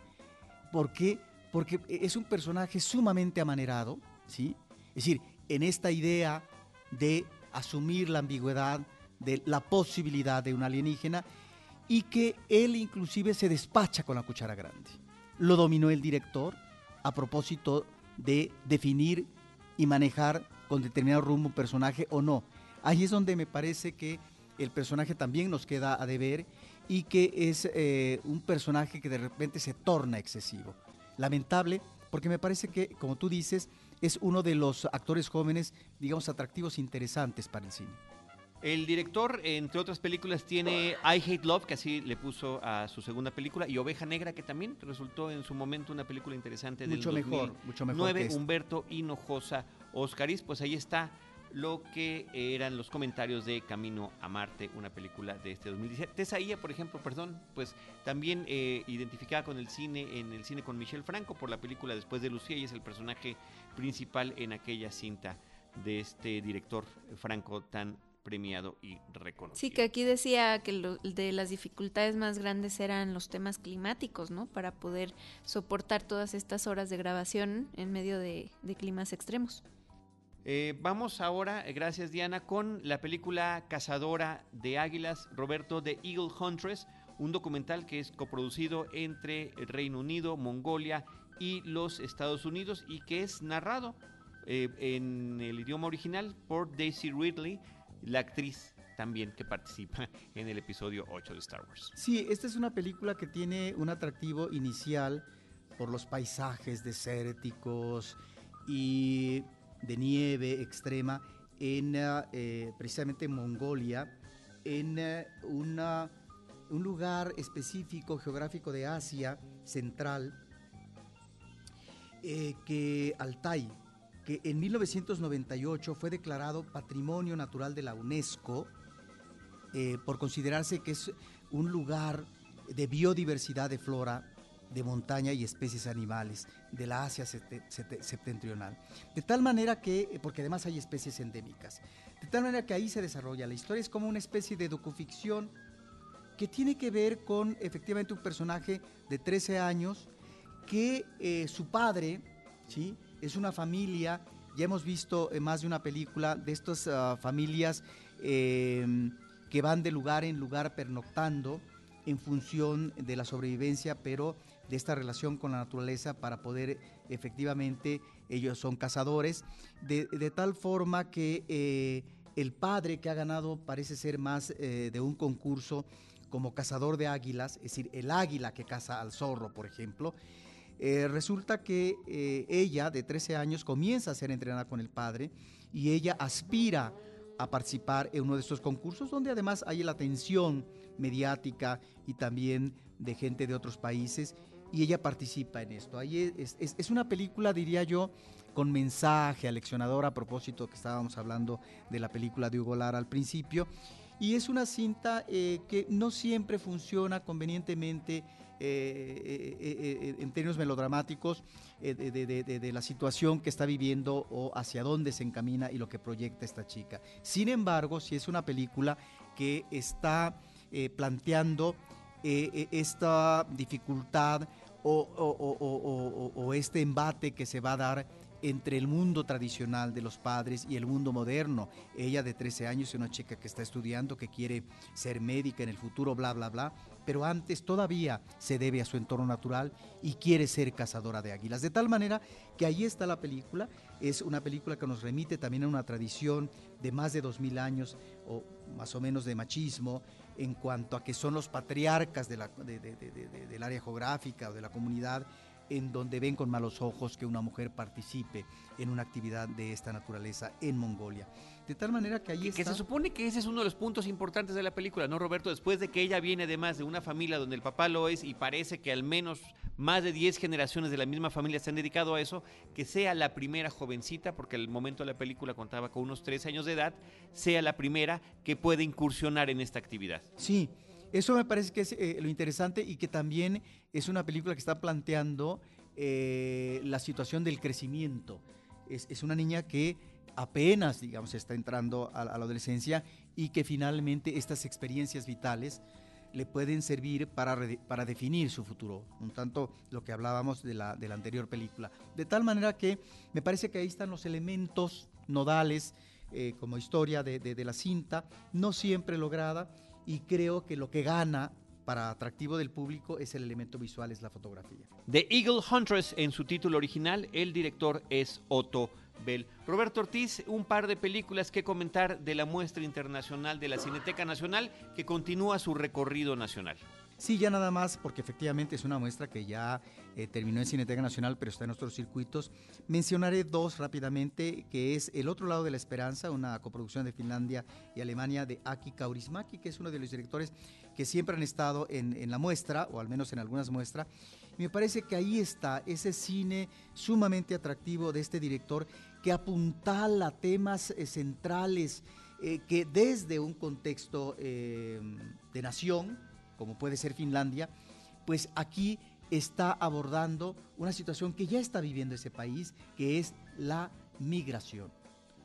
¿Por qué? Porque es un personaje sumamente amanerado, ¿sí? Es decir, en esta idea de asumir la ambigüedad, de la posibilidad de un alienígena, y que él inclusive se despacha con la cuchara grande. Lo dominó el director a propósito de definir y manejar con determinado rumbo un personaje o no. Ahí es donde me parece que el personaje también nos queda a deber y que es eh, un personaje que de repente se torna excesivo. Lamentable, porque me parece que, como tú dices, es uno de los actores jóvenes, digamos, atractivos interesantes para el cine. El director, entre otras películas, tiene I Hate Love, que así le puso a su segunda película, y Oveja Negra, que también resultó en su momento una película interesante mucho del mejor, mucho mejor. Que Humberto Hinojosa Oscaris, pues ahí está lo que eran los comentarios de Camino a Marte, una película de este 2017. Tesaía, por ejemplo, perdón, pues también eh, identificada con el cine, en el cine con Michel Franco por la película Después de Lucía y es el personaje principal en aquella cinta de este director Franco tan premiado y reconocido. Sí, que aquí decía que de las dificultades más grandes eran los temas climáticos, ¿no? Para poder soportar todas estas horas de grabación en medio de, climas extremos. Eh, vamos ahora, eh, gracias Diana, con la película Cazadora de Águilas, Roberto de Eagle Huntress, un documental que es coproducido entre Reino Unido, Mongolia y los Estados Unidos y que es narrado eh, en el idioma original por Daisy Ridley, la actriz también que participa en el episodio 8 de Star Wars. Sí, esta es una película que tiene un atractivo inicial por los paisajes desérticos y de nieve extrema en eh, precisamente Mongolia, en eh, una, un lugar específico geográfico de Asia Central, eh, que Altai, que en 1998 fue declarado Patrimonio Natural de la UNESCO eh, por considerarse que es un lugar de biodiversidad de flora, de montaña y especies animales de la Asia septentrional. De tal manera que, porque además hay especies endémicas, de tal manera que ahí se desarrolla la historia, es como una especie de docuficción que tiene que ver con efectivamente un personaje de 13 años que eh, su padre, ¿sí? Es una familia, ya hemos visto en más de una película de estas ah, familias em, que van de lugar en lugar pernoctando en función de la sobrevivencia, pero de esta relación con la naturaleza para poder efectivamente, ellos son cazadores, de, tal forma que eh, el padre que ha ganado parece ser más eh, de un concurso como cazador de águilas, es decir, el águila que caza al zorro, por ejemplo, eh, resulta que eh, ella, de 13 años, comienza a ser entrenada con el padre y ella aspira a participar en uno de estos concursos donde además hay la atención mediática y también de gente de otros países y ella participa en esto. Es, una película, diría yo, con mensaje aleccionador a propósito que estábamos hablando de la película de Hugo Lara al principio. Y es una cinta eh, que no siempre funciona convenientemente en términos melodramáticos de, la situación que está viviendo o hacia dónde se encamina y lo que proyecta esta chica. Sin embargo, si es una película que está planteando esta dificultad o, este embate que se va a dar entre el mundo tradicional de los padres y el mundo moderno. Ella de 13 años es una chica que está estudiando, que quiere ser médica en el futuro, bla, bla, bla, pero antes todavía se debe a su entorno natural y quiere ser cazadora de águilas. De tal manera que ahí está la película, es una película que nos remite también a una tradición de más de dos mil años o más o menos de machismo en cuanto a que son los patriarcas del área geográfica o de la comunidad en donde ven con malos ojos que una mujer participe en una actividad de esta naturaleza en Mongolia. De tal manera que ahí está... Que se supone que ese es uno de los puntos importantes de la película, ¿no, Roberto? Después de que ella viene además de una familia donde el papá lo es y parece que al menos más de 10 generaciones de la misma familia se han dedicado a eso, que sea la primera jovencita, porque el momento de la película contaba con unos 13 años de edad, sea la primera que puede incursionar en esta actividad. Sí, eso me parece que es eh, lo interesante y que también es una película que está planteando eh, la situación del crecimiento. Es, una niña que apenas, digamos, está entrando a, la adolescencia y que finalmente estas experiencias vitales le pueden servir para, para definir su futuro, un tanto lo que hablábamos de la, de la anterior película. De tal manera que me parece que ahí están los elementos nodales eh, como historia de, de, de la cinta, no siempre lograda, y creo que lo que gana para atractivo del público es el elemento visual, es la fotografía. The Eagle Huntress en su título original, el director es Otto Bell. Roberto Ortiz, un par de películas que comentar de la muestra internacional de la Cineteca Nacional que continúa su recorrido nacional. Sí, ya nada más, porque efectivamente es una muestra que ya eh, terminó en Cineteca Nacional, pero está en otros circuitos. Mencionaré dos rápidamente, que es El otro lado de la esperanza, una coproducción de Finlandia y Alemania de Aki Kaurismaki, que es uno de los directores que siempre han estado en, la muestra, o al menos en algunas muestras. me parece que ahí está ese cine sumamente atractivo de este director que apuntala temas eh, centrales eh, que desde un contexto de nación, como puede ser Finlandia, pues aquí está abordando una situación que ya está viviendo ese país, que es la migración.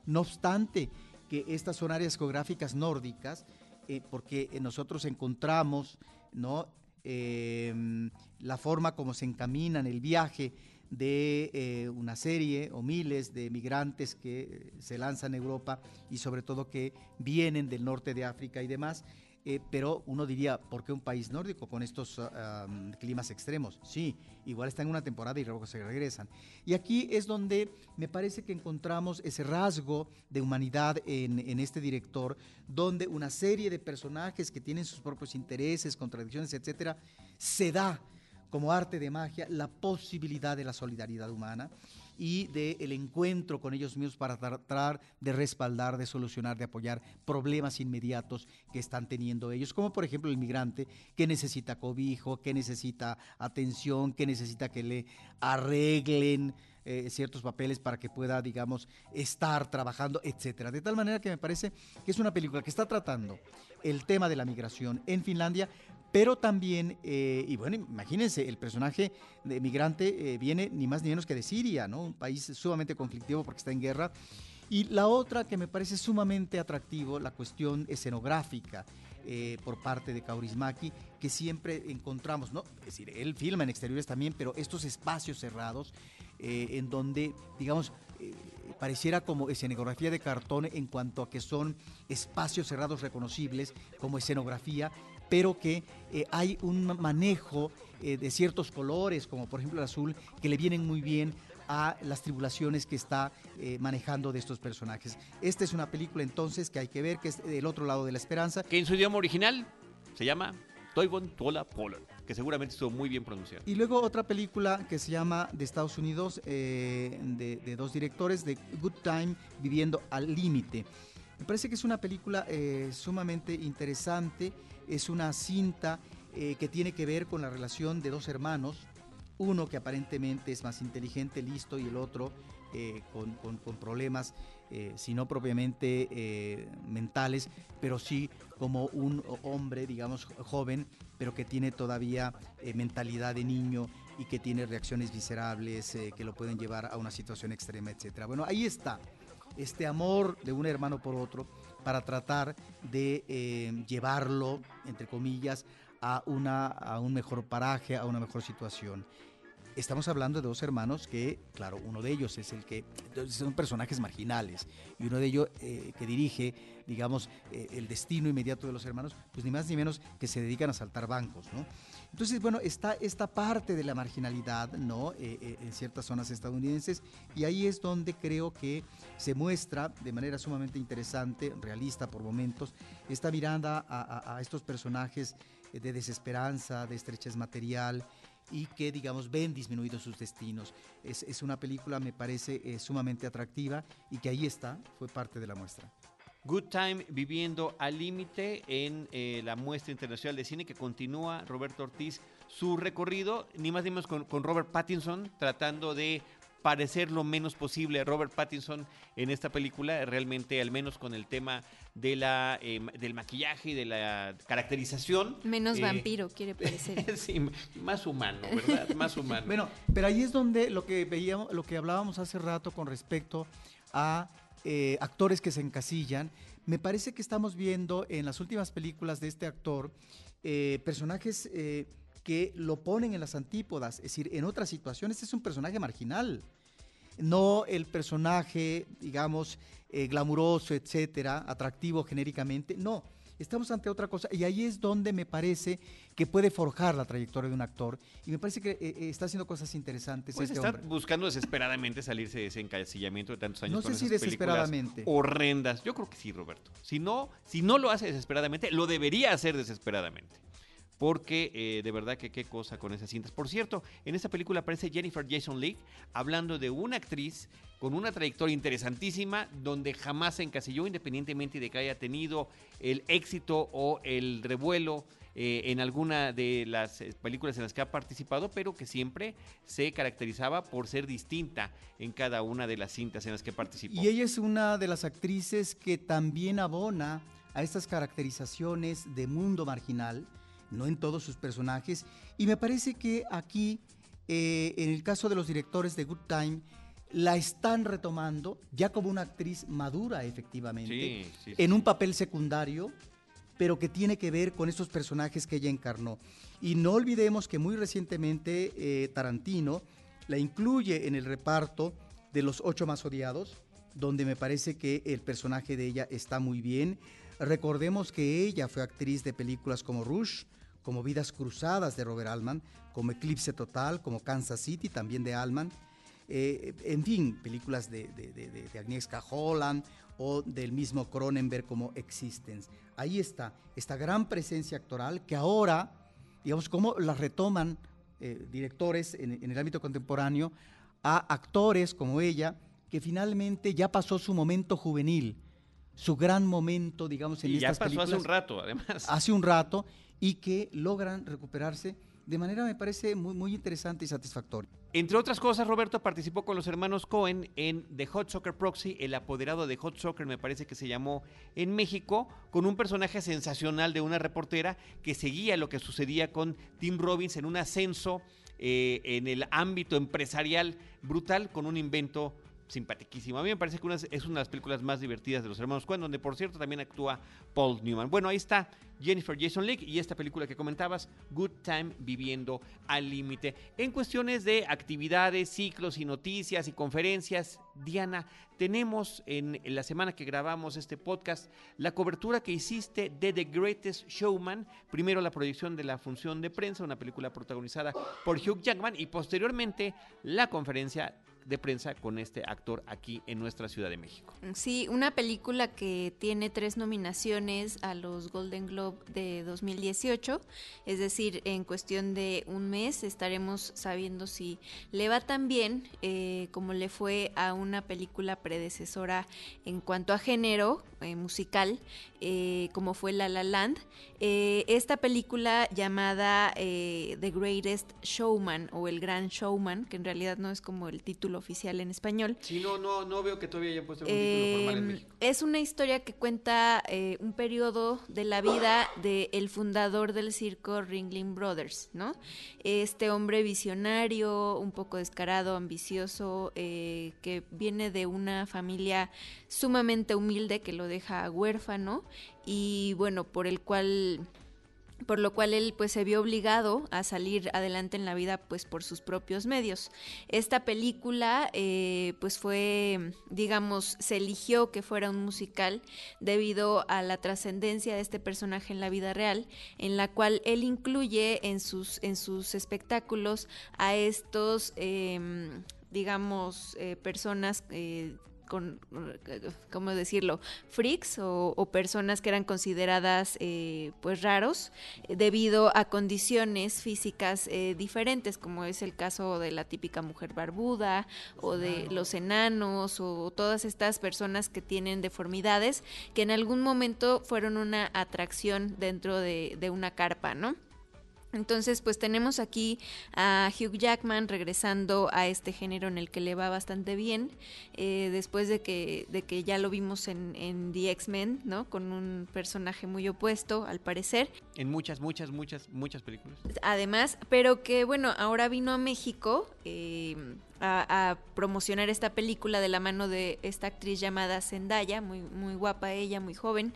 No obstante que estas son áreas geográficas nórdicas, eh, porque nosotros encontramos ¿no? Em, la forma como se encaminan el viaje de eh, una serie o miles de migrantes que se lanzan a Europa y sobre todo que vienen del norte de África y demás, eh, pero uno diría, ¿por qué un país nórdico con estos ah, climas extremos? Sí, igual están en una temporada y luego se regresan. Y aquí es donde me parece que encontramos ese rasgo de humanidad en, en este director, donde una serie de personajes que tienen sus propios intereses, contradicciones, etcétera, se da como arte de magia la posibilidad de la solidaridad humana y del encuentro con ellos mismos para tratar de respaldar, de solucionar, de apoyar problemas inmediatos que están teniendo ellos, como por ejemplo el migrante que necesita cobijo, que necesita atención, que necesita que le arreglen eh, ciertos papeles para que pueda, digamos, estar trabajando, etcétera. De tal manera que me parece que es una película que está tratando el tema de la migración en Finlandia, pero también, eh, y bueno, imagínense, el personaje de migrante eh, viene ni más ni menos que de Siria, ¿no? Un país sumamente conflictivo porque está en guerra. Y la otra que me parece sumamente atractivo, la cuestión escenográfica eh, por parte de Kaurismaki, que siempre encontramos, ¿no? Es decir, él filma en exteriores también, pero estos espacios cerrados en donde, digamos, pareciera como escenografía de cartón en cuanto a que son espacios cerrados reconocibles como escenografía, pero que eh, hay un manejo eh, de ciertos colores, como por ejemplo el azul, que le vienen muy bien a las tribulaciones que está eh, manejando de estos personajes. Esta es una película entonces que hay que ver, que es del otro lado de la esperanza. Que en su idioma original se llama Toivon Tola Polar, que seguramente estuvo muy bien pronunciado. Y luego otra película que se llama de Estados Unidos, de, de, dos directores, de Good Time, Viviendo al Límite. Me parece que es una película sumamente interesante es una cinta eh, que tiene que ver con la relación de dos hermanos, uno que aparentemente es más inteligente, listo, y el otro eh, con, problemas, eh, si no propiamente mentales, pero sí como un hombre, digamos, joven, pero que tiene todavía mentalidad de niño y que tiene reacciones viscerables que lo pueden llevar a una situación extrema, etc. Bueno, ahí está este amor de un hermano por otro para tratar de eh, llevarlo, entre comillas, a, una, a un mejor paraje, a una mejor situación. estamos hablando de dos hermanos que, claro, uno de ellos es el que, son personajes marginales, y uno de ellos eh, que dirige, digamos, eh, el destino inmediato de los hermanos, pues ni más ni menos que se dedican a saltar bancos, ¿no? Entonces, bueno, está esta parte de la marginalidad, ¿no? Eh, en ciertas zonas estadounidenses, y ahí es donde creo que se muestra de manera sumamente interesante, realista por momentos, esta mirada a, a estos personajes de desesperanza, de estrechez material, y que, digamos, ven disminuidos sus destinos. Es, es una película, me parece, eh, sumamente atractiva y que ahí está, fue parte de la muestra. Good Time viviendo al límite en eh, la muestra internacional de cine que continúa Roberto Ortiz su recorrido, ni más ni menos con, con Robert Pattinson, tratando de parecer lo menos posible a Robert Pattinson en esta película, realmente al menos con el tema de la, em, del maquillaje y de la caracterización. Menos eh, vampiro, quiere parecer. sí, más humano, ¿verdad? Más humano. bueno, pero ahí es donde lo que veíamos, lo que hablábamos hace rato con respecto a eh, actores que se encasillan, me parece que estamos viendo en las últimas películas de este actor eh, personajes que lo ponen en las antípodas, es decir, en otras situaciones es un personaje marginal no el personaje, digamos, eh, glamuroso, etcétera, atractivo genéricamente, no. Estamos ante otra cosa y ahí es donde me parece que puede forjar la trayectoria de un actor y me parece que eh, eh, está haciendo cosas interesantes. Pues este está buscando desesperadamente salirse de ese encasillamiento de tantos años. No sé si desesperadamente. Horrendas. Yo creo que sí, Roberto. Si no, si no lo hace desesperadamente, lo debería hacer desesperadamente porque eh, de verdad que qué cosa con esas cintas. Por cierto, en esta película aparece Jennifer Jason Leigh hablando de una actriz con una trayectoria interesantísima donde jamás se encasilló independientemente de que haya tenido el éxito o el revuelo eh, en alguna de las eh, películas en las que ha participado, pero que siempre se caracterizaba por ser distinta en cada una de las cintas en las que participó. Y ella es una de las actrices que también abona a estas caracterizaciones de mundo marginal no en todos sus personajes. Y me parece que aquí, eh, en el caso de los directores de Good Time, la están retomando ya como una actriz madura, efectivamente, en un papel secundario, pero que tiene que ver con estos personajes que ella encarnó. Y no olvidemos que muy recientemente eh, Tarantino la incluye en el reparto de los ocho más odiados, donde me parece que el personaje de ella está muy bien. Recordemos que ella fue actriz de películas como Rush, como Vidas Cruzadas de Robert Altman, como Eclipse Total, como Kansas City, también de Altman. Eh, en fin, películas de, de, Agnieszka Holland o del mismo Cronenberg como Existence. Ahí está, esta gran presencia actoral que ahora, digamos, cómo la retoman eh, directores en, el ámbito contemporáneo a actores como ella, que finalmente ya pasó su momento juvenil, su gran momento, digamos, en y estas ya pasó hace un rato, además. Hace un rato, y que logran recuperarse de manera, me parece, muy, muy interesante y satisfactoria. Entre otras cosas, Roberto participó con los hermanos Cohen en The Hot Soccer Proxy, el apoderado de Hot Soccer, me parece que se llamó en México, con un personaje sensacional de una reportera que seguía lo que sucedía con Tim Robbins en un ascenso eh, en el ámbito empresarial brutal con un invento simpatiquísimo. A mí me parece que es una de las películas más divertidas de los hermanos Coen, donde por cierto también actúa Paul Newman. Bueno, ahí está Jennifer Jason Leigh y esta película que comentabas, Good Time Viviendo al Límite. En cuestiones de actividades, ciclos y noticias y conferencias, Diana, tenemos en, la semana que grabamos este podcast la cobertura que hiciste de The Greatest Showman. Primero la proyección de la función de prensa, una película protagonizada por Hugh Jackman y posteriormente la conferencia de prensa con este actor aquí en nuestra Ciudad de México. Sí, una película que tiene tres nominaciones a los Golden Globe de 2018, es decir, en cuestión de un mes estaremos sabiendo si le va tan bien eh, como le fue a una película predecesora en cuanto a género eh, musical, eh, como fue La La Land. esta película llamada The Greatest Showman o El Gran Showman, que en realidad no es como el título oficial en español. Sí, no, no, no veo que todavía hayan puesto un título formal en em, México. Es una historia que cuenta eh, un periodo de la vida del el fundador del circo Ringling Brothers, ¿no? Este hombre visionario, un poco descarado, ambicioso, eh, que viene de una familia sumamente humilde que lo deja huérfano y bueno, por el cual por lo cual él pues se vio obligado a salir adelante en la vida pues por sus propios medios. Esta película eh, pues fue, digamos, se eligió que fuera un musical debido a la trascendencia de este personaje en la vida real, en la cual él incluye en sus, en sus espectáculos a estos, em, digamos, eh, personas eh, con, ¿cómo decirlo?, freaks o, personas que eran consideradas eh, pues raros debido a condiciones físicas eh, diferentes, como es el caso de la típica mujer barbuda o de los enanos o todas estas personas que tienen deformidades que en algún momento fueron una atracción dentro de, de una carpa, ¿no? Entonces, pues tenemos aquí a Hugh Jackman regresando a este género en el que le va bastante bien, eh, después de que, de que ya lo vimos en, en The X-Men, ¿no? Con un personaje muy opuesto, al parecer. En muchas, muchas, muchas, muchas películas. Además, pero que bueno, ahora vino a México. Eh, a, promocionar esta película de la mano de esta actriz llamada Zendaya, muy, muy guapa ella, muy joven.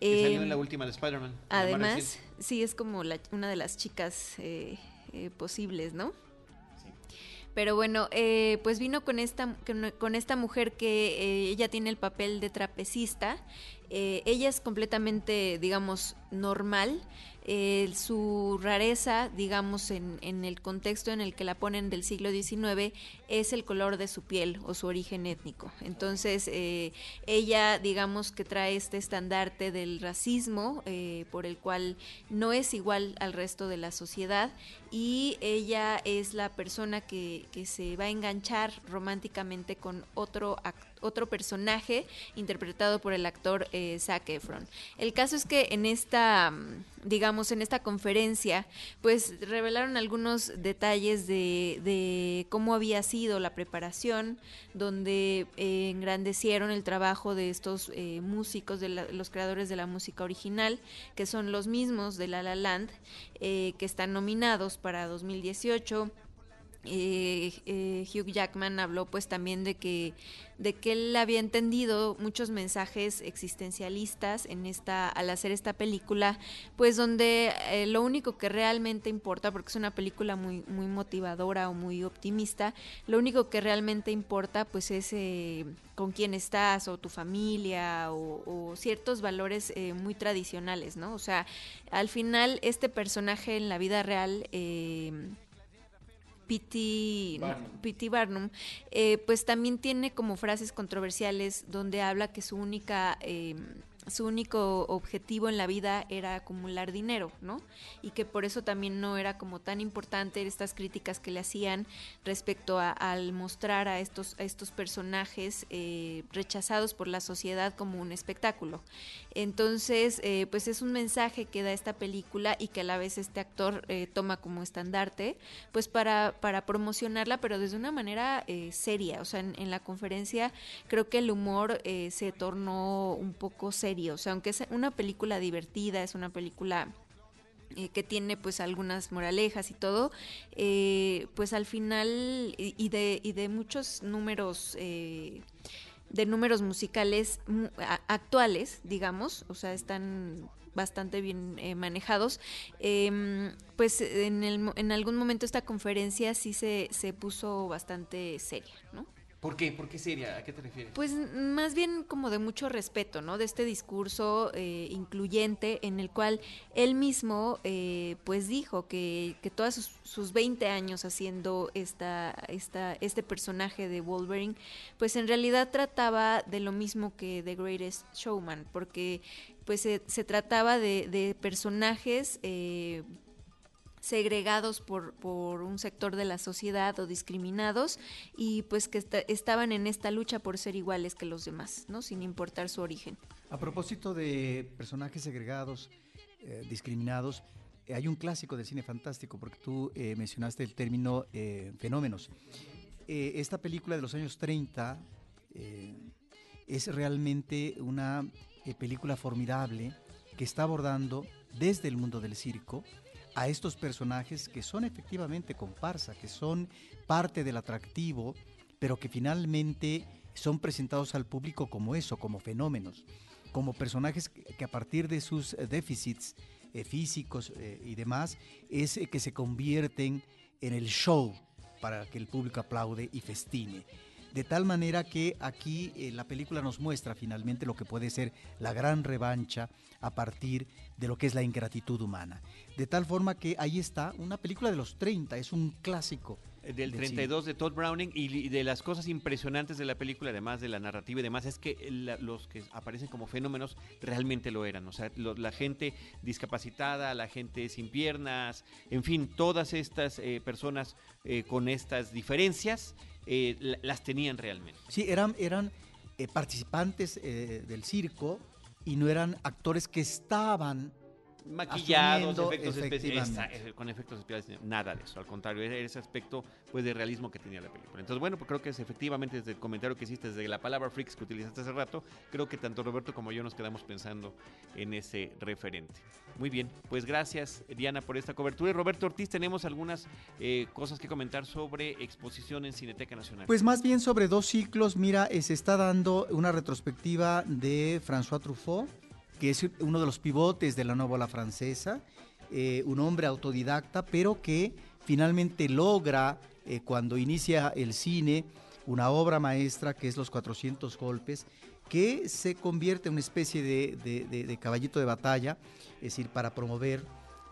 Que salió en em, la última de Spider-Man. Además, sí, es como una de las chicas eh, eh, posibles, ¿no? Pero bueno, eh, pues vino con esta, con esta mujer que ella tiene el papel de trapecista. ella es completamente, digamos, normal su rareza, digamos, en, el contexto en el que la ponen del siglo XIX, es el color de su piel o su origen étnico. Entonces, eh, ella, digamos, que trae este estandarte del racismo, eh, por el cual no es igual al resto de la sociedad, y ella es la persona que, que se va a enganchar románticamente con otro otro personaje interpretado por el actor eh, Zac Efron. El caso es que en esta digamos, en esta conferencia, pues revelaron algunos detalles de, cómo había sido la preparación, donde eh, engrandecieron el trabajo de estos eh, músicos, de los creadores de la música original, que son los mismos de La La Land, eh, que están nominados para 2018 eh, eh, Hugh Jackman habló pues también de que de que él había entendido muchos mensajes existencialistas en esta al hacer esta película pues donde eh, lo único que realmente importa porque es una película muy muy motivadora o muy optimista lo único que realmente importa pues es eh, con quién estás o tu familia o, o ciertos valores muy tradicionales no o sea al final este personaje en la vida real eh, P.T. Barnum, eh, pues también tiene como frases controversiales donde habla que su única eh, su único objetivo en la vida era acumular dinero, ¿no? Y que por eso también no era como tan importante estas críticas que le hacían respecto al mostrar a estos, estos personajes eh, rechazados por la sociedad como un espectáculo. Entonces, eh, pues es un mensaje que da esta película y que a la vez este actor eh, toma como estandarte, pues para, para promocionarla, pero desde una manera seria. O sea, en, en, la conferencia creo que el humor se tornó un poco serio o sea, aunque es una película divertida, es una película eh, que tiene pues algunas moralejas y todo, eh, pues al final y de, y de muchos números eh, de números musicales actuales, digamos, o sea, están bastante bien manejados, em, pues en, el, en algún momento esta conferencia sí se, se puso bastante seria, ¿no? ¿Por qué? ¿Por qué seria? ¿A qué te refieres? Pues más bien como de mucho respeto, ¿no? De este discurso eh, incluyente en el cual él mismo eh, pues dijo que, que todos sus, sus, 20 años haciendo esta, esta, este personaje de Wolverine, pues en realidad trataba de lo mismo que The Greatest Showman, porque pues se, se trataba de, de personajes... Eh, segregados por, por un sector de la sociedad o discriminados y pues que estaban en esta lucha por ser iguales que los demás, ¿no? Sin importar su origen. A propósito de personajes segregados, eh, discriminados, eh, hay un clásico del cine fantástico, porque tú eh, mencionaste el término fenómenos. esta película de los años 30 es realmente una película formidable que está abordando desde el mundo del circo, a estos personajes que son efectivamente comparsa, que son parte del atractivo, pero que finalmente son presentados al público como eso, como fenómenos, como personajes que a partir de sus déficits eh, físicos eh, y demás, es eh, que se convierten en el show para que el público aplaude y festine. De tal manera que aquí eh, la película nos muestra finalmente lo que puede ser la gran revancha a partir de lo que es la ingratitud humana. De tal forma que ahí está una película de los 30, es un clásico. Eh, Del 32 de Todd Browning y de las cosas impresionantes de la película, además de la narrativa y demás, es que la- los que aparecen como fenómenos realmente lo eran. O sea, lo- la gente discapacitada, la gente sin piernas, en fin, todas estas eh, personas eh, con estas diferencias eh, la- las tenían realmente. Sí, eran, eran eh, participantes eh, del circo y no eran actores que estaban Maquillados, efectos especiales, eh, con efectos especiales, nada de eso, al contrario, era ese aspecto pues de realismo que tenía la película. Entonces, bueno, pues creo que es efectivamente desde el comentario que hiciste, desde la palabra freaks que utilizaste hace rato, creo que tanto Roberto como yo nos quedamos pensando en ese referente. Muy bien, pues gracias Diana por esta cobertura. Y Roberto Ortiz, tenemos algunas eh, cosas que comentar sobre exposición en Cineteca Nacional. Pues más bien sobre dos ciclos, mira, eh, se está dando una retrospectiva de François Truffaut, que es uno de los pivotes de la nueva ola francesa, eh, un hombre autodidacta, pero que finalmente logra, eh, cuando inicia el cine, una obra maestra que es Los 400 Golpes, que se convierte en una especie de, de- caballito de batalla, es decir, para promover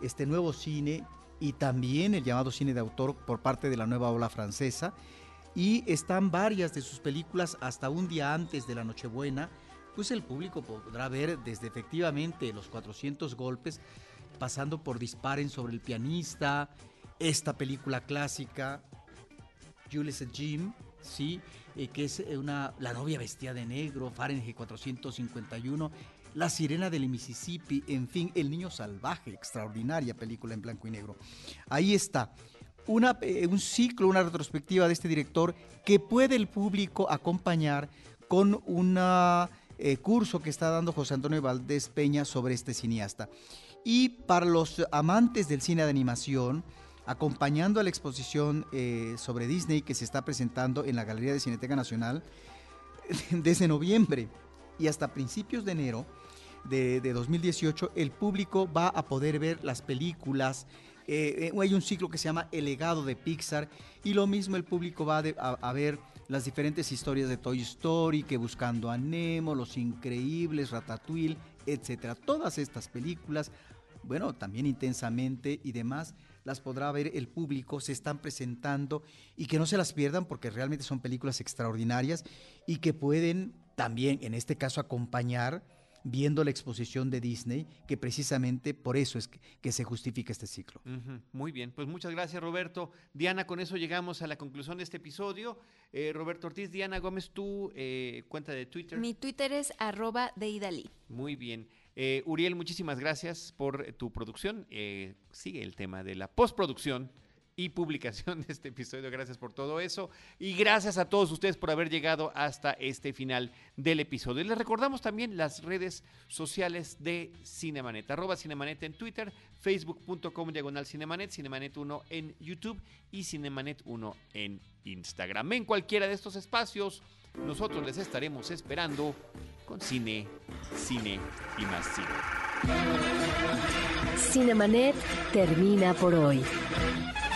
este nuevo cine y también el llamado cine de autor por parte de la nueva ola francesa. Y están varias de sus películas hasta un día antes de la Nochebuena, pues el público podrá ver desde efectivamente los 400 golpes, pasando por Disparen sobre el pianista, esta película clásica, et Jim, ¿sí? Eh, que es eh, una, La novia vestida de negro, Fahrenheit 451, La sirena del Mississippi, en fin, El niño salvaje, extraordinaria película en blanco y negro. Ahí está. Una, eh, un ciclo, una retrospectiva de este director que puede el público acompañar con un curso que está dando José Antonio Valdés Peña sobre este cineasta. Y para los amantes del cine de animación, acompañando a la exposición eh, sobre Disney que se está presentando en la Galería de Cineteca Nacional desde noviembre y hasta principios de enero de, de 2018, el público va a poder ver las películas. eh, eh, hay un ciclo que se llama El legado de Pixar y lo mismo el público va a ver las diferentes historias de Toy Story, que Buscando a Nemo, Los Increíbles, Ratatouille, etcétera. Todas estas películas, bueno, también intensamente y demás, las podrá ver el público, se están presentando y que no se las pierdan porque realmente son películas extraordinarias y que pueden también, en este caso, acompañar viendo la exposición de Disney, que precisamente por eso es que, que se justifica este ciclo. Muy bien, pues muchas gracias Roberto. Diana, con eso llegamos a la conclusión de este episodio. Eh, Roberto Ortiz, Diana Gómez, tu eh, cuenta de Twitter. Mi Twitter es arroba de Idalí. Muy bien. Eh, Uriel, muchísimas gracias por tu producción. Eh, sigue el tema de la postproducción y publicación de este episodio. Gracias por todo eso. Y gracias a todos ustedes por haber llegado hasta este final del episodio. Y les recordamos también las redes sociales de Cinemanet. Arroba Cinemanet en Twitter, facebook.com diagonal Cinemanet, Cinemanet 1 en YouTube y Cinemanet 1 en Instagram. En cualquiera de estos espacios, nosotros les estaremos esperando con cine, cine y más cine. Cinemanet termina por hoy.